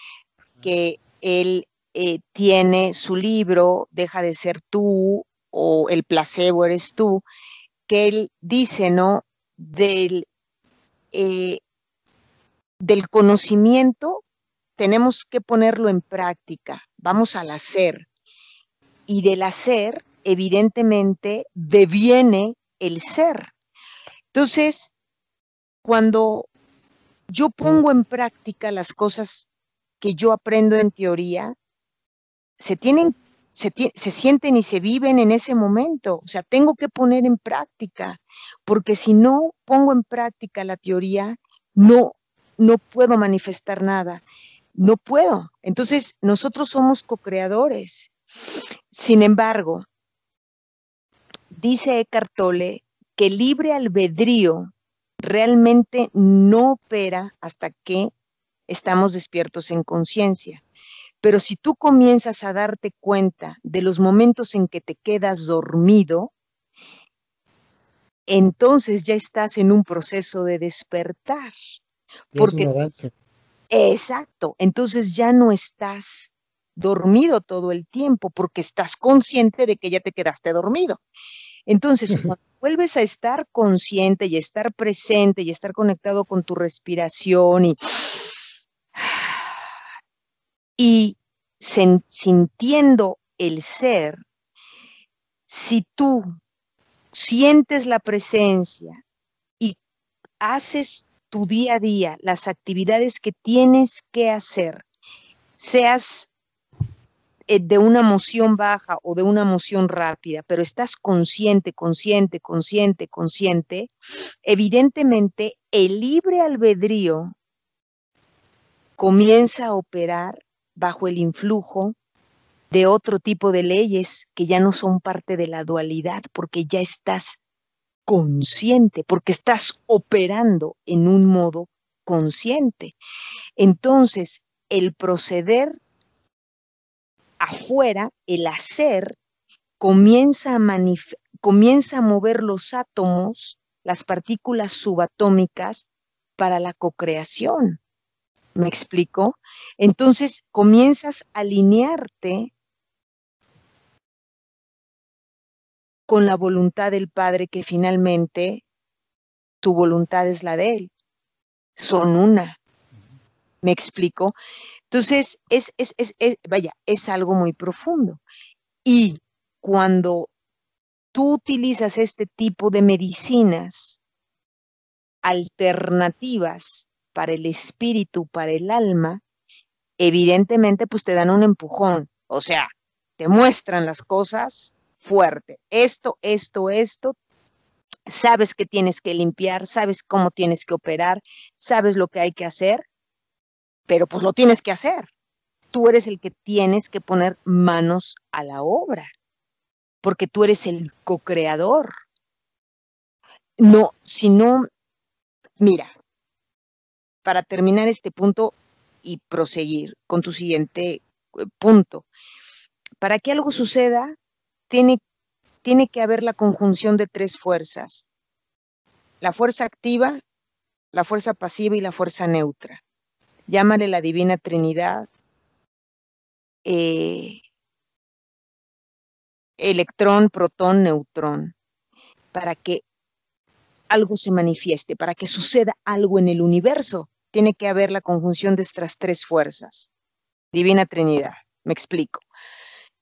Que él eh, tiene su libro, Deja de ser tú, o El placebo eres tú, que él dice, ¿no? Del, eh, del conocimiento tenemos que ponerlo en práctica, vamos al hacer y del hacer, evidentemente, deviene el ser. Entonces, cuando yo pongo en práctica las cosas que yo aprendo en teoría, se tienen, se, se, sienten y se viven en ese momento. O sea, tengo que poner en práctica, porque si no pongo en práctica la teoría, no, no puedo manifestar nada. No puedo. Entonces, nosotros somos co-creadores sin embargo, dice Eckhart Tolle que libre albedrío realmente no opera hasta que estamos despiertos en conciencia. Pero si tú comienzas a darte cuenta de los momentos en que te quedas dormido, entonces ya estás en un proceso de despertar. Porque, exacto, entonces ya no estás dormido todo el tiempo porque estás consciente de que ya te quedaste dormido. Entonces, cuando vuelves a estar consciente y estar presente y estar conectado con tu respiración y, y sintiendo el ser, si tú sientes la presencia y haces tu día a día las actividades que tienes que hacer, seas eh, de una emoción baja o de una emoción rápida, pero estás consciente, consciente, consciente, consciente, evidentemente el libre albedrío comienza a operar bajo el influjo de otro tipo de leyes que ya no son parte de la dualidad, porque ya estás consciente, porque estás operando en un modo consciente. Entonces, el proceder afuera, el hacer, comienza a, comienza a mover los átomos, las partículas subatómicas, para la cocreación. ¿Me explico? Entonces comienzas a alinearte con la voluntad del Padre, que finalmente tu voluntad es la de Él. Son una. ¿Me explico? Entonces, es, es, es, vaya, es algo muy profundo. Y cuando tú utilizas este tipo de medicinas alternativas para el espíritu, para el alma, evidentemente pues te dan un empujón, o sea, te muestran las cosas fuerte. Esto, esto, esto, sabes que tienes que limpiar, sabes cómo tienes que operar, sabes lo que hay que hacer, pero pues lo tienes que hacer. Tú eres el que tienes que poner manos a la obra, porque tú eres el co-creador. No, si no, mira, para terminar este punto y proseguir con tu siguiente eh, punto, para que algo suceda, tiene, tiene que haber la conjunción de tres fuerzas. La fuerza activa, la fuerza pasiva y la fuerza neutra. Llámale la divina Trinidad, eh, electrón, protón, neutrón, para que algo se manifieste, para que suceda algo en el universo, tiene que haber la conjunción de estas tres fuerzas. Divina Trinidad, me explico.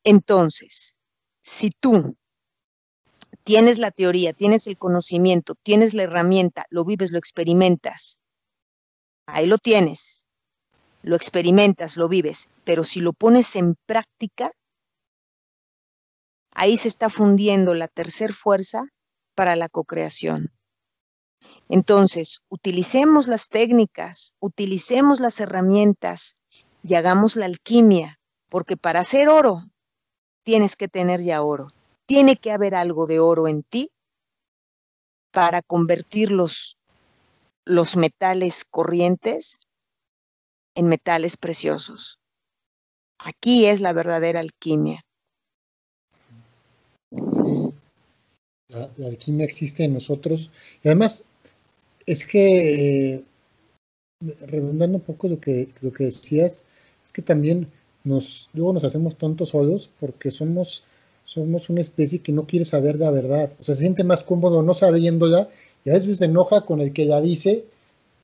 Entonces, si tú tienes la teoría, tienes el conocimiento, tienes la herramienta, lo vives, lo experimentas, ahí lo tienes, lo experimentas, lo vives, pero si lo pones en práctica, ahí se está fundiendo la tercera fuerza para la cocreación. Entonces, utilicemos las técnicas, utilicemos las herramientas y hagamos la alquimia, porque para hacer oro tienes que tener ya oro. Tiene que haber algo de oro en ti para convertir los, los metales corrientes en metales preciosos. Aquí es la verdadera alquimia. la, alquimia existe en nosotros. Y además, es que, eh, redundando un poco lo que, lo que decías, es que también nos, luego nos hacemos tontos solos porque somos, somos una especie que no quiere saber la verdad. O sea, se siente más cómodo no sabiéndola y a veces se enoja con el que la dice,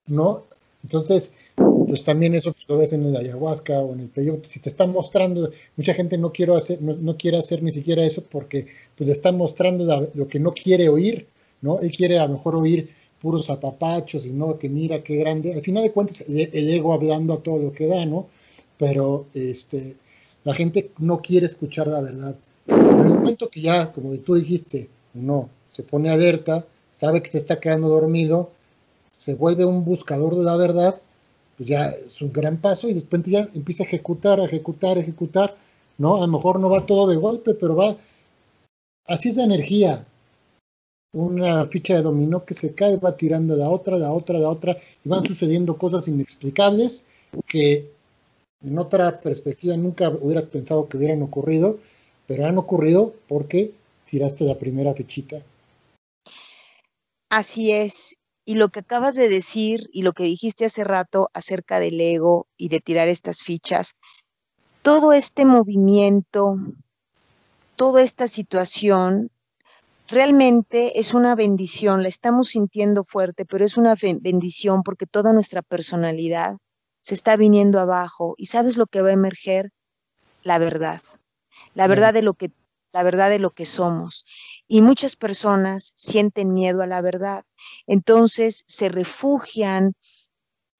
¿no? Entonces, pues también eso pues, lo ves en el ayahuasca o en el peyote. Si te están mostrando, mucha gente no, quiero hacer, no, quiere hacer ni siquiera eso porque pues, le están mostrando lo que no quiere oír, ¿no? Él quiere a lo mejor oír puros apapachos y no, que mira qué grande. Al final de cuentas, el ego hablando a todo lo que da, ¿no? Pero este, la gente no quiere escuchar la verdad. En el momento que ya, como tú dijiste, uno se pone alerta, sabe que se está quedando dormido, se vuelve un buscador de la verdad, pues ya es un gran paso y después ya empieza a ejecutar, a ejecutar, a ejecutar, ¿no? A lo mejor no va todo de golpe, pero va, así es la energía. Una ficha de dominó que se cae, va tirando la otra, la otra, la otra, y van sucediendo cosas inexplicables que en otra perspectiva nunca hubieras pensado que hubieran ocurrido, pero han ocurrido porque tiraste la primera fichita. Así es. Y lo que acabas de decir y lo que dijiste hace rato acerca del ego y de tirar estas fichas, todo este movimiento, toda esta situación realmente es una bendición, la estamos sintiendo fuerte, pero es una bendición porque toda nuestra personalidad se está viniendo abajo y sabes lo que va a emerger la verdad, la verdad de lo que la verdad de lo que somos. Y muchas personas sienten miedo a la verdad. Entonces se refugian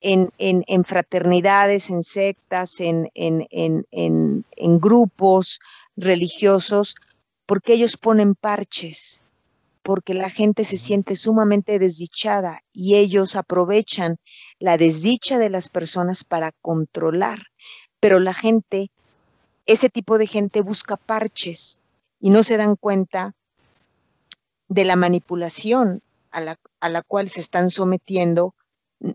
en, en, fraternidades, en sectas, en, en grupos religiosos, porque ellos ponen parches, porque la gente se siente sumamente desdichada y ellos aprovechan la desdicha de las personas para controlar. Pero la gente, ese tipo de gente busca parches y no se dan cuenta de la manipulación a la, a la cual se están sometiendo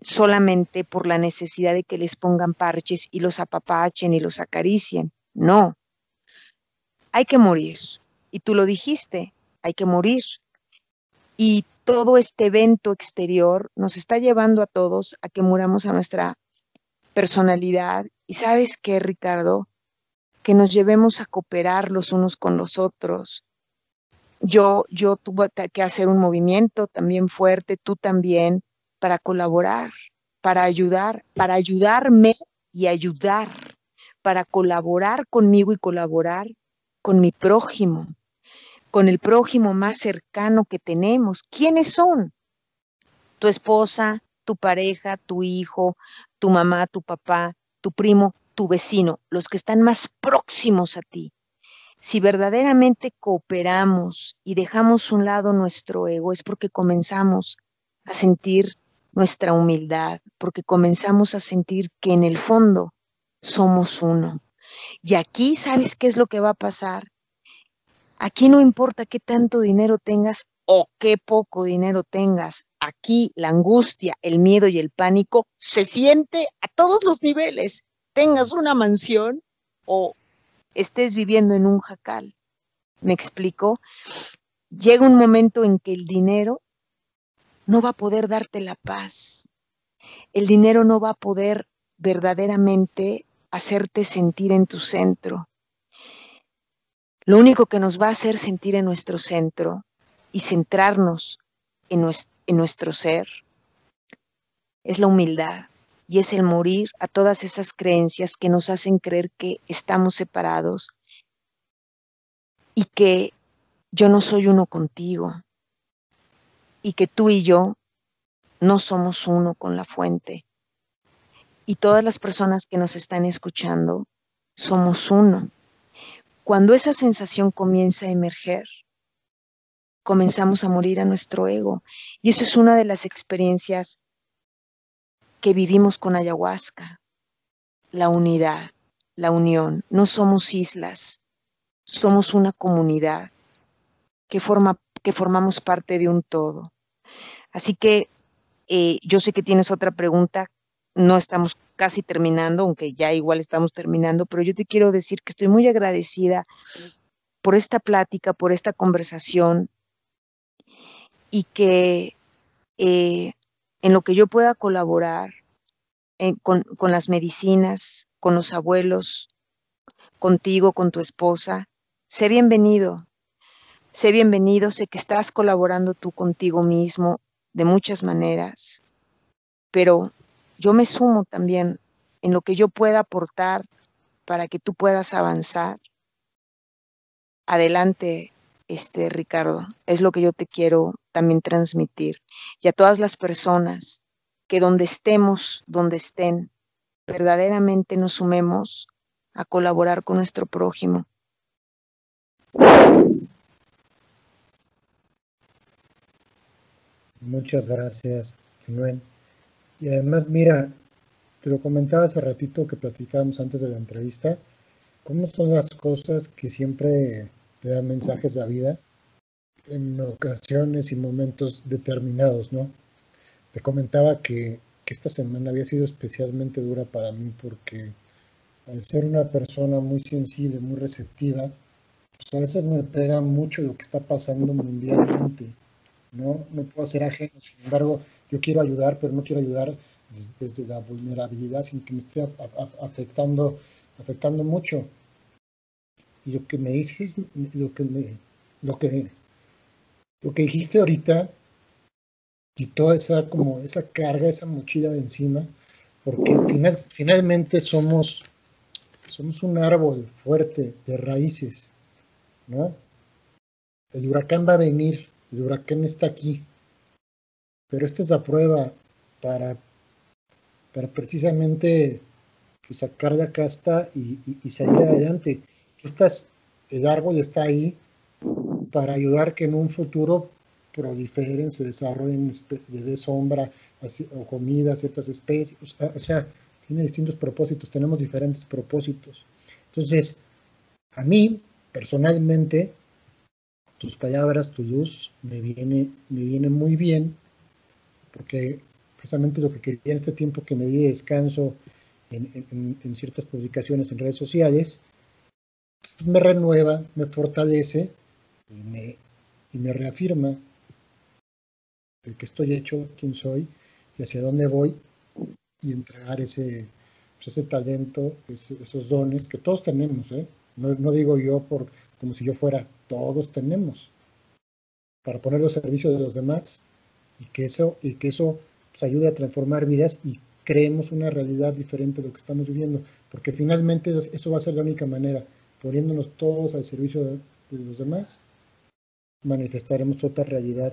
solamente por la necesidad de que les pongan parches y los apapachen y los acaricien. No, hay que morir. Y tú lo dijiste, hay que morir. Y todo este evento exterior nos está llevando a todos a que muramos a nuestra personalidad. Y sabes qué, Ricardo, que nos llevemos a cooperar los unos con los otros. Yo, yo tuve que hacer un movimiento también fuerte, tú también, para colaborar, para ayudar, para ayudarme y ayudar, para colaborar conmigo y colaborar con mi prójimo, con el prójimo más cercano que tenemos. ¿Quiénes son? Tu esposa, tu pareja, tu hijo, tu mamá, tu papá, tu primo, tu vecino, los que están más próximos a ti. Si verdaderamente cooperamos y dejamos un lado nuestro ego, es porque comenzamos a sentir nuestra humildad, porque comenzamos a sentir que en el fondo somos uno. Y aquí, ¿sabes qué es lo que va a pasar? Aquí no importa qué tanto dinero tengas o qué poco dinero tengas. Aquí la angustia, el miedo y el pánico se siente a todos los niveles tengas una mansión o estés viviendo en un jacal. ¿Me explico? Llega un momento en que el dinero no va a poder darte la paz. El dinero no va a poder verdaderamente hacerte sentir en tu centro. Lo único que nos va a hacer sentir en nuestro centro y centrarnos en nuestro, en nuestro ser es la humildad y es el morir a todas esas creencias que nos hacen creer que estamos separados y que yo no soy uno contigo y que tú y yo no somos uno con la fuente. Y todas las personas que nos están escuchando somos uno. Cuando esa sensación comienza a emerger, comenzamos a morir a nuestro ego. Y eso es una de las experiencias que vivimos con ayahuasca, la unidad, la unión. No somos islas, somos una comunidad que, forma, que formamos parte de un todo. Así que eh, yo sé que tienes otra pregunta, no estamos casi terminando, aunque ya igual estamos terminando, pero yo te quiero decir que estoy muy agradecida por esta plática, por esta conversación y que eh, en lo que yo pueda colaborar eh, con, con las medicinas, con los abuelos, contigo, con tu esposa, sé bienvenido. Sé bienvenido, sé que estás colaborando tú contigo mismo de muchas maneras, pero yo me sumo también en lo que yo pueda aportar para que tú puedas avanzar. Adelante, este Ricardo, es lo que yo te quiero también transmitir. Y a todas las personas que donde estemos, donde estén, verdaderamente nos sumemos a colaborar con nuestro prójimo. Muchas gracias, Rubén. Y además, mira, te lo comentaba hace ratito que platicábamos antes de la entrevista, cómo son las cosas que siempre te dan mensajes de la vida en ocasiones y momentos determinados, ¿no? Te comentaba que, esta semana había sido especialmente dura para mí porque al ser una persona muy sensible, muy receptiva, pues a veces me pega mucho lo que está pasando mundialmente, ¿no? No puedo ser ajeno, sin embargo, yo quiero ayudar, pero no quiero ayudar desde, la vulnerabilidad, sin que me esté afectando afectando mucho. Y lo que me dices, lo que me, lo que, lo que dijiste ahorita, quitó esa como esa carga, esa mochila de encima, porque final, finalmente somos, somos un árbol fuerte de raíces, ¿no? El huracán va a venir, el huracán está aquí, pero esta es la prueba para, para precisamente pues, sacar la casta y, y, salir adelante. Estás, el árbol está ahí para ayudar que en un futuro proliferen, se desarrollen, de sombra o comida, ciertas especies, o sea, tiene distintos propósitos, tenemos diferentes propósitos. Entonces, a mí, personalmente, tus palabras, tu luz, me viene, me viene muy bien, porque precisamente lo que quería en este tiempo que me di de descanso en, ciertas publicaciones en redes sociales, pues me renueva, me fortalece y me, y me reafirma de que estoy hecho, quién soy y hacia dónde voy y entregar ese, pues, ese talento, esos dones que todos tenemos, ¿eh? no, no, digo yo por como si yo fuera, todos tenemos para ponerlo al servicio de los demás y que eso, y que eso pues, ayude a transformar vidas y creemos una realidad diferente de lo que estamos viviendo, porque finalmente eso va a ser la única manera, poniéndonos todos al servicio de, los demás, manifestaremos otra realidad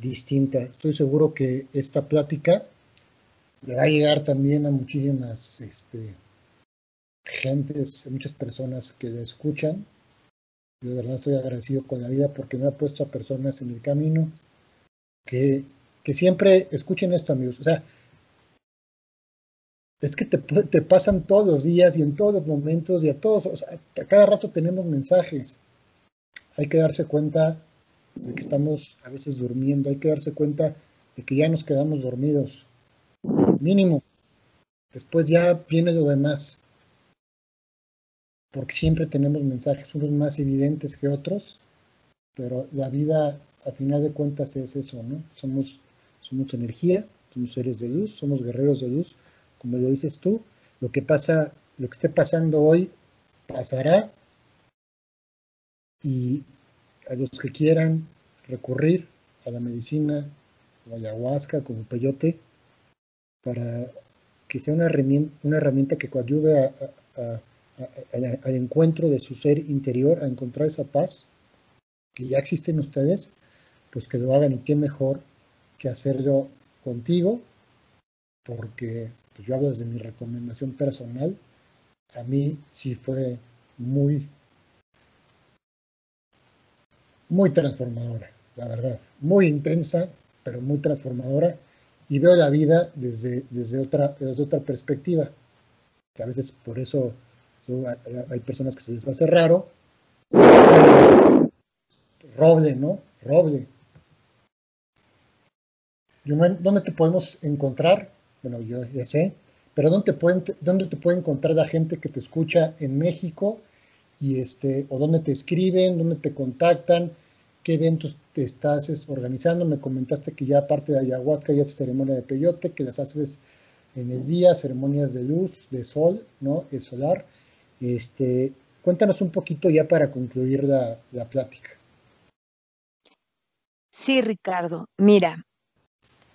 distinta. Estoy seguro que esta plática le va a llegar también a muchísimas este, gentes, muchas personas que la escuchan. Yo de verdad estoy agradecido con la vida porque me ha puesto a personas en el camino que, siempre escuchen esto, amigos. O sea, es que te, te, pasan todos los días y en todos los momentos y a todos, o sea, a cada rato tenemos mensajes. Hay que darse cuenta de que estamos a veces durmiendo, hay que darse cuenta de que ya nos quedamos dormidos, mínimo. Después ya viene lo demás, porque siempre tenemos mensajes, unos más evidentes que otros, pero la vida a final de cuentas es eso, ¿no? Somos, somos energía, somos seres de luz, somos guerreros de luz, como lo dices tú, lo que pasa, lo que esté pasando hoy pasará y a los que quieran recurrir a la medicina o ayahuasca como peyote para que sea una herramienta, una herramienta que coadyuve al encuentro de su ser interior, a encontrar esa paz que ya existe en ustedes, pues que lo hagan y qué mejor que hacerlo contigo, porque pues yo hablo desde mi recomendación personal, a mí sí fue muy muy transformadora, la verdad, muy intensa, pero muy transformadora, y veo la vida desde, desde, otra, desde otra perspectiva, que a veces por eso hay personas que se les hace raro, roble, ¿no? Roble. ¿Dónde te podemos encontrar? Bueno, yo ya sé, pero ¿dónde te, pueden, ¿dónde te puede encontrar la gente que te escucha en México? Y este, o dónde te escriben, dónde te contactan, qué eventos te estás organizando. Me comentaste que ya aparte de ayahuasca ya haces ceremonia de peyote, que las haces en el día, ceremonias de luz, de sol, ¿no? El solar. Este, cuéntanos un poquito ya para concluir la, la plática. Sí, Ricardo. Mira,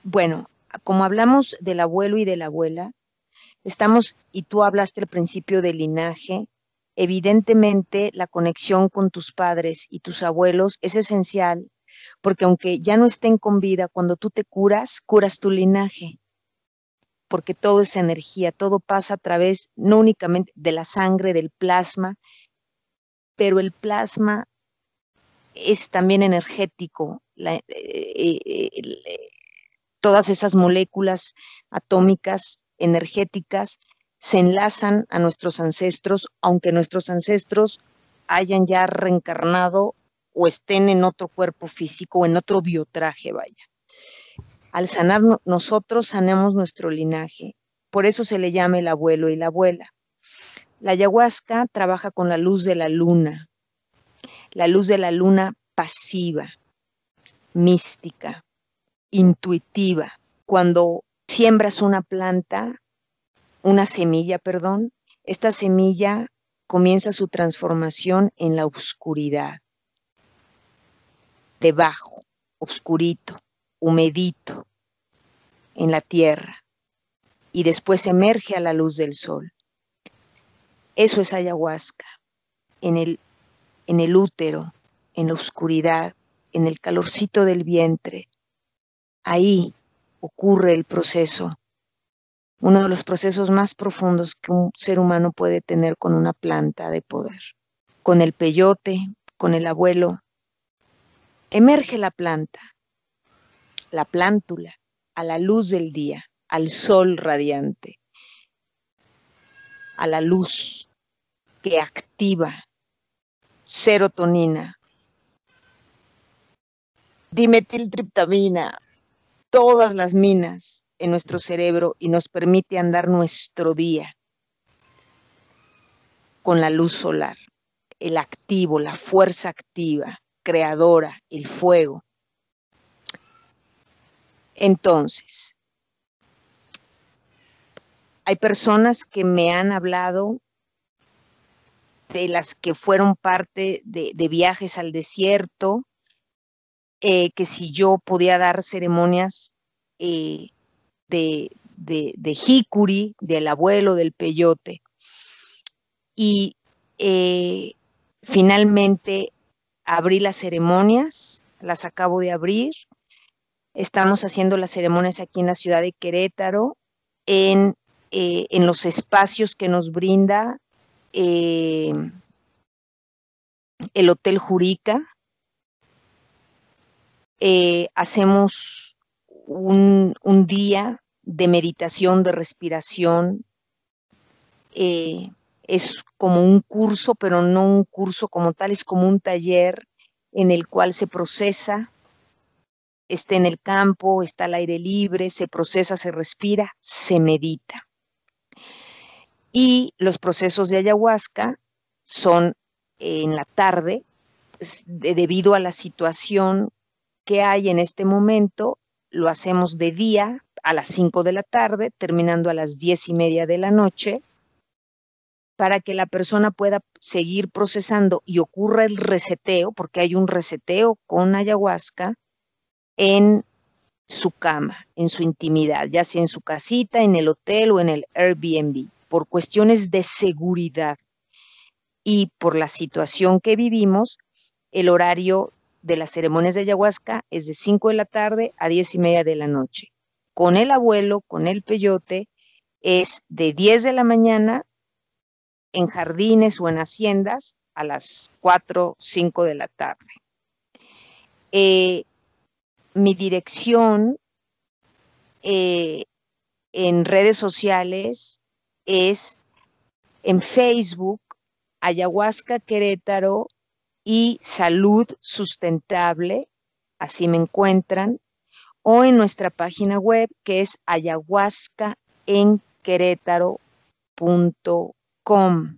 bueno, como hablamos del abuelo y de la abuela, estamos, y tú hablaste al principio del linaje, evidentemente la conexión con tus padres y tus abuelos es esencial, porque aunque ya no estén con vida, cuando tú te curas, curas tu linaje, porque todo es energía, todo pasa a través no únicamente de la sangre, del plasma, pero el plasma es también energético. Eh, eh, todas esas moléculas atómicas energéticas se enlazan a nuestros ancestros, aunque nuestros ancestros hayan ya reencarnado o estén en otro cuerpo físico o en otro biotraje, vaya. Al sanar nosotros sanamos nuestro linaje, por eso se le llama el abuelo y la abuela. La ayahuasca trabaja con la luz de la luna, la luz de la luna pasiva, mística, intuitiva. Cuando siembras una planta, una semilla, perdón, esta semilla comienza su transformación en la oscuridad, debajo, oscurito, humedito, en la tierra, y después emerge a la luz del sol. Eso es ayahuasca, en el, en el útero, en la oscuridad, en el calorcito del vientre. Ahí ocurre el proceso, uno de los procesos más profundos que un ser humano puede tener con una planta de poder. Con el peyote, con el abuelo, emerge la planta, la plántula, a la luz del día, al sol radiante, a la luz que activa serotonina, dimetiltriptamina, todas las minas en nuestro cerebro y nos permite andar nuestro día con la luz solar, el activo, la fuerza activa, creadora, el fuego. Entonces, hay personas que me han hablado de las que fueron parte de, viajes al desierto, eh, que si yo podía dar ceremonias eh, de, de, de del abuelo del peyote. Y eh, finalmente abrí las ceremonias, las acabo de abrir. Estamos haciendo las ceremonias aquí en la ciudad de Querétaro, en, en los espacios que nos brinda el Hotel Jurica. Hacemos un, día de meditación, de respiración. Eh, es como un curso, pero no un curso como tal, es como un taller en el cual se procesa, está en el campo, está al aire libre, se procesa, se respira, se medita. Y los procesos de ayahuasca son en la tarde, pues, debido a la situación que hay en este momento, lo hacemos de día a las 5 de la tarde, terminando a las 10 y media de la noche, para que la persona pueda seguir procesando y ocurra el reseteo, porque hay un reseteo con ayahuasca en su cama, en su intimidad, ya sea en su casita, en el hotel o en el Airbnb, por cuestiones de seguridad. Y por la situación que vivimos, el horario de las ceremonias de ayahuasca es de 5 de la tarde a 10 y media de la noche. Con el abuelo, con el peyote, es de 10 de la mañana en jardines o en haciendas a las 4, 5 de la tarde. Eh, mi dirección eh, en redes sociales es en Facebook, Ayahuasca Querétaro y salud sustentable, así me encuentran, o en nuestra página web que es ayahuascaenquerétaro.com.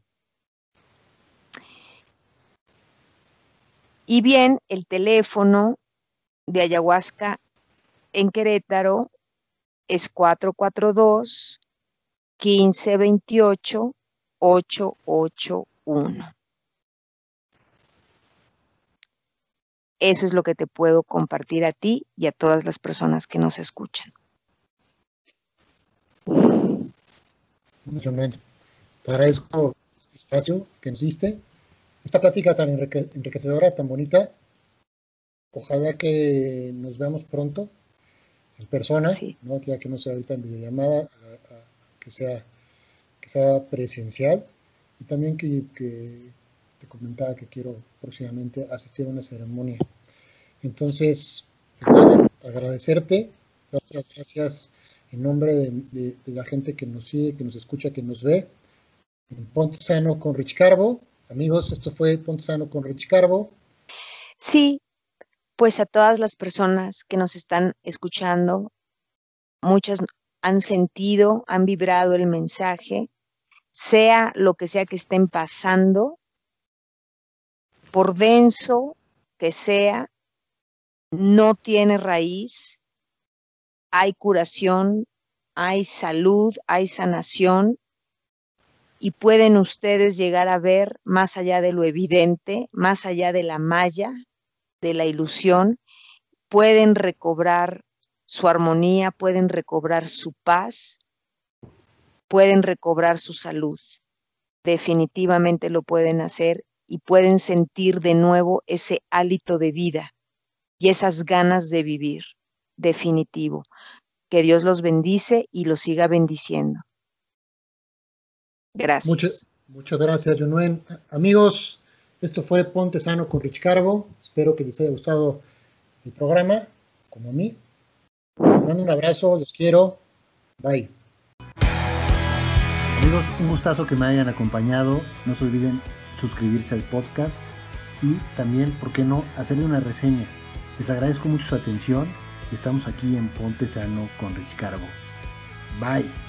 Y bien, el teléfono de ayahuasca en Querétaro es 442 1528 881. Eso es lo que te puedo compartir a ti y a todas las personas que nos escuchan. Te agradezco este espacio que nos diste, esta plática tan enriquecedora, tan bonita. Ojalá que nos veamos pronto en persona, ¿no? ya que no sea ahorita en videollamada, que, sea, que sea presencial y también que, que te comentaba que quiero próximamente asistir a una ceremonia. Entonces, pues agradecerte, gracias, gracias en nombre de, la gente que nos sigue, que nos escucha, que nos ve. Ponte Sano con Rich Carbo. Amigos, esto fue Ponte Sano con Rich Carbo. Sí, pues a todas las personas que nos están escuchando, muchas han sentido, han vibrado el mensaje, sea lo que sea que estén pasando, por denso que sea, no tiene raíz, hay curación, hay salud, hay sanación y pueden ustedes llegar a ver más allá de lo evidente, más allá de la malla, de la ilusión, pueden recobrar su armonía, pueden recobrar su paz, pueden recobrar su salud. Definitivamente lo pueden hacer y pueden sentir de nuevo ese hálito de vida y esas ganas de vivir. Definitivo. Que Dios los bendice y los siga bendiciendo. Gracias. Muchas, muchas gracias, Junuen. Amigos, esto fue Ponte Sano con Rich Carbo. Espero que les haya gustado el programa, como a mí. Les mando un abrazo, los quiero. Bye. Amigos, un gustazo que me hayan acompañado. No se olviden suscribirse al podcast y también, ¿por qué no?, hacerle una reseña. Les agradezco mucho su atención estamos aquí en Ponte Sano con Rich Carbo. Bye.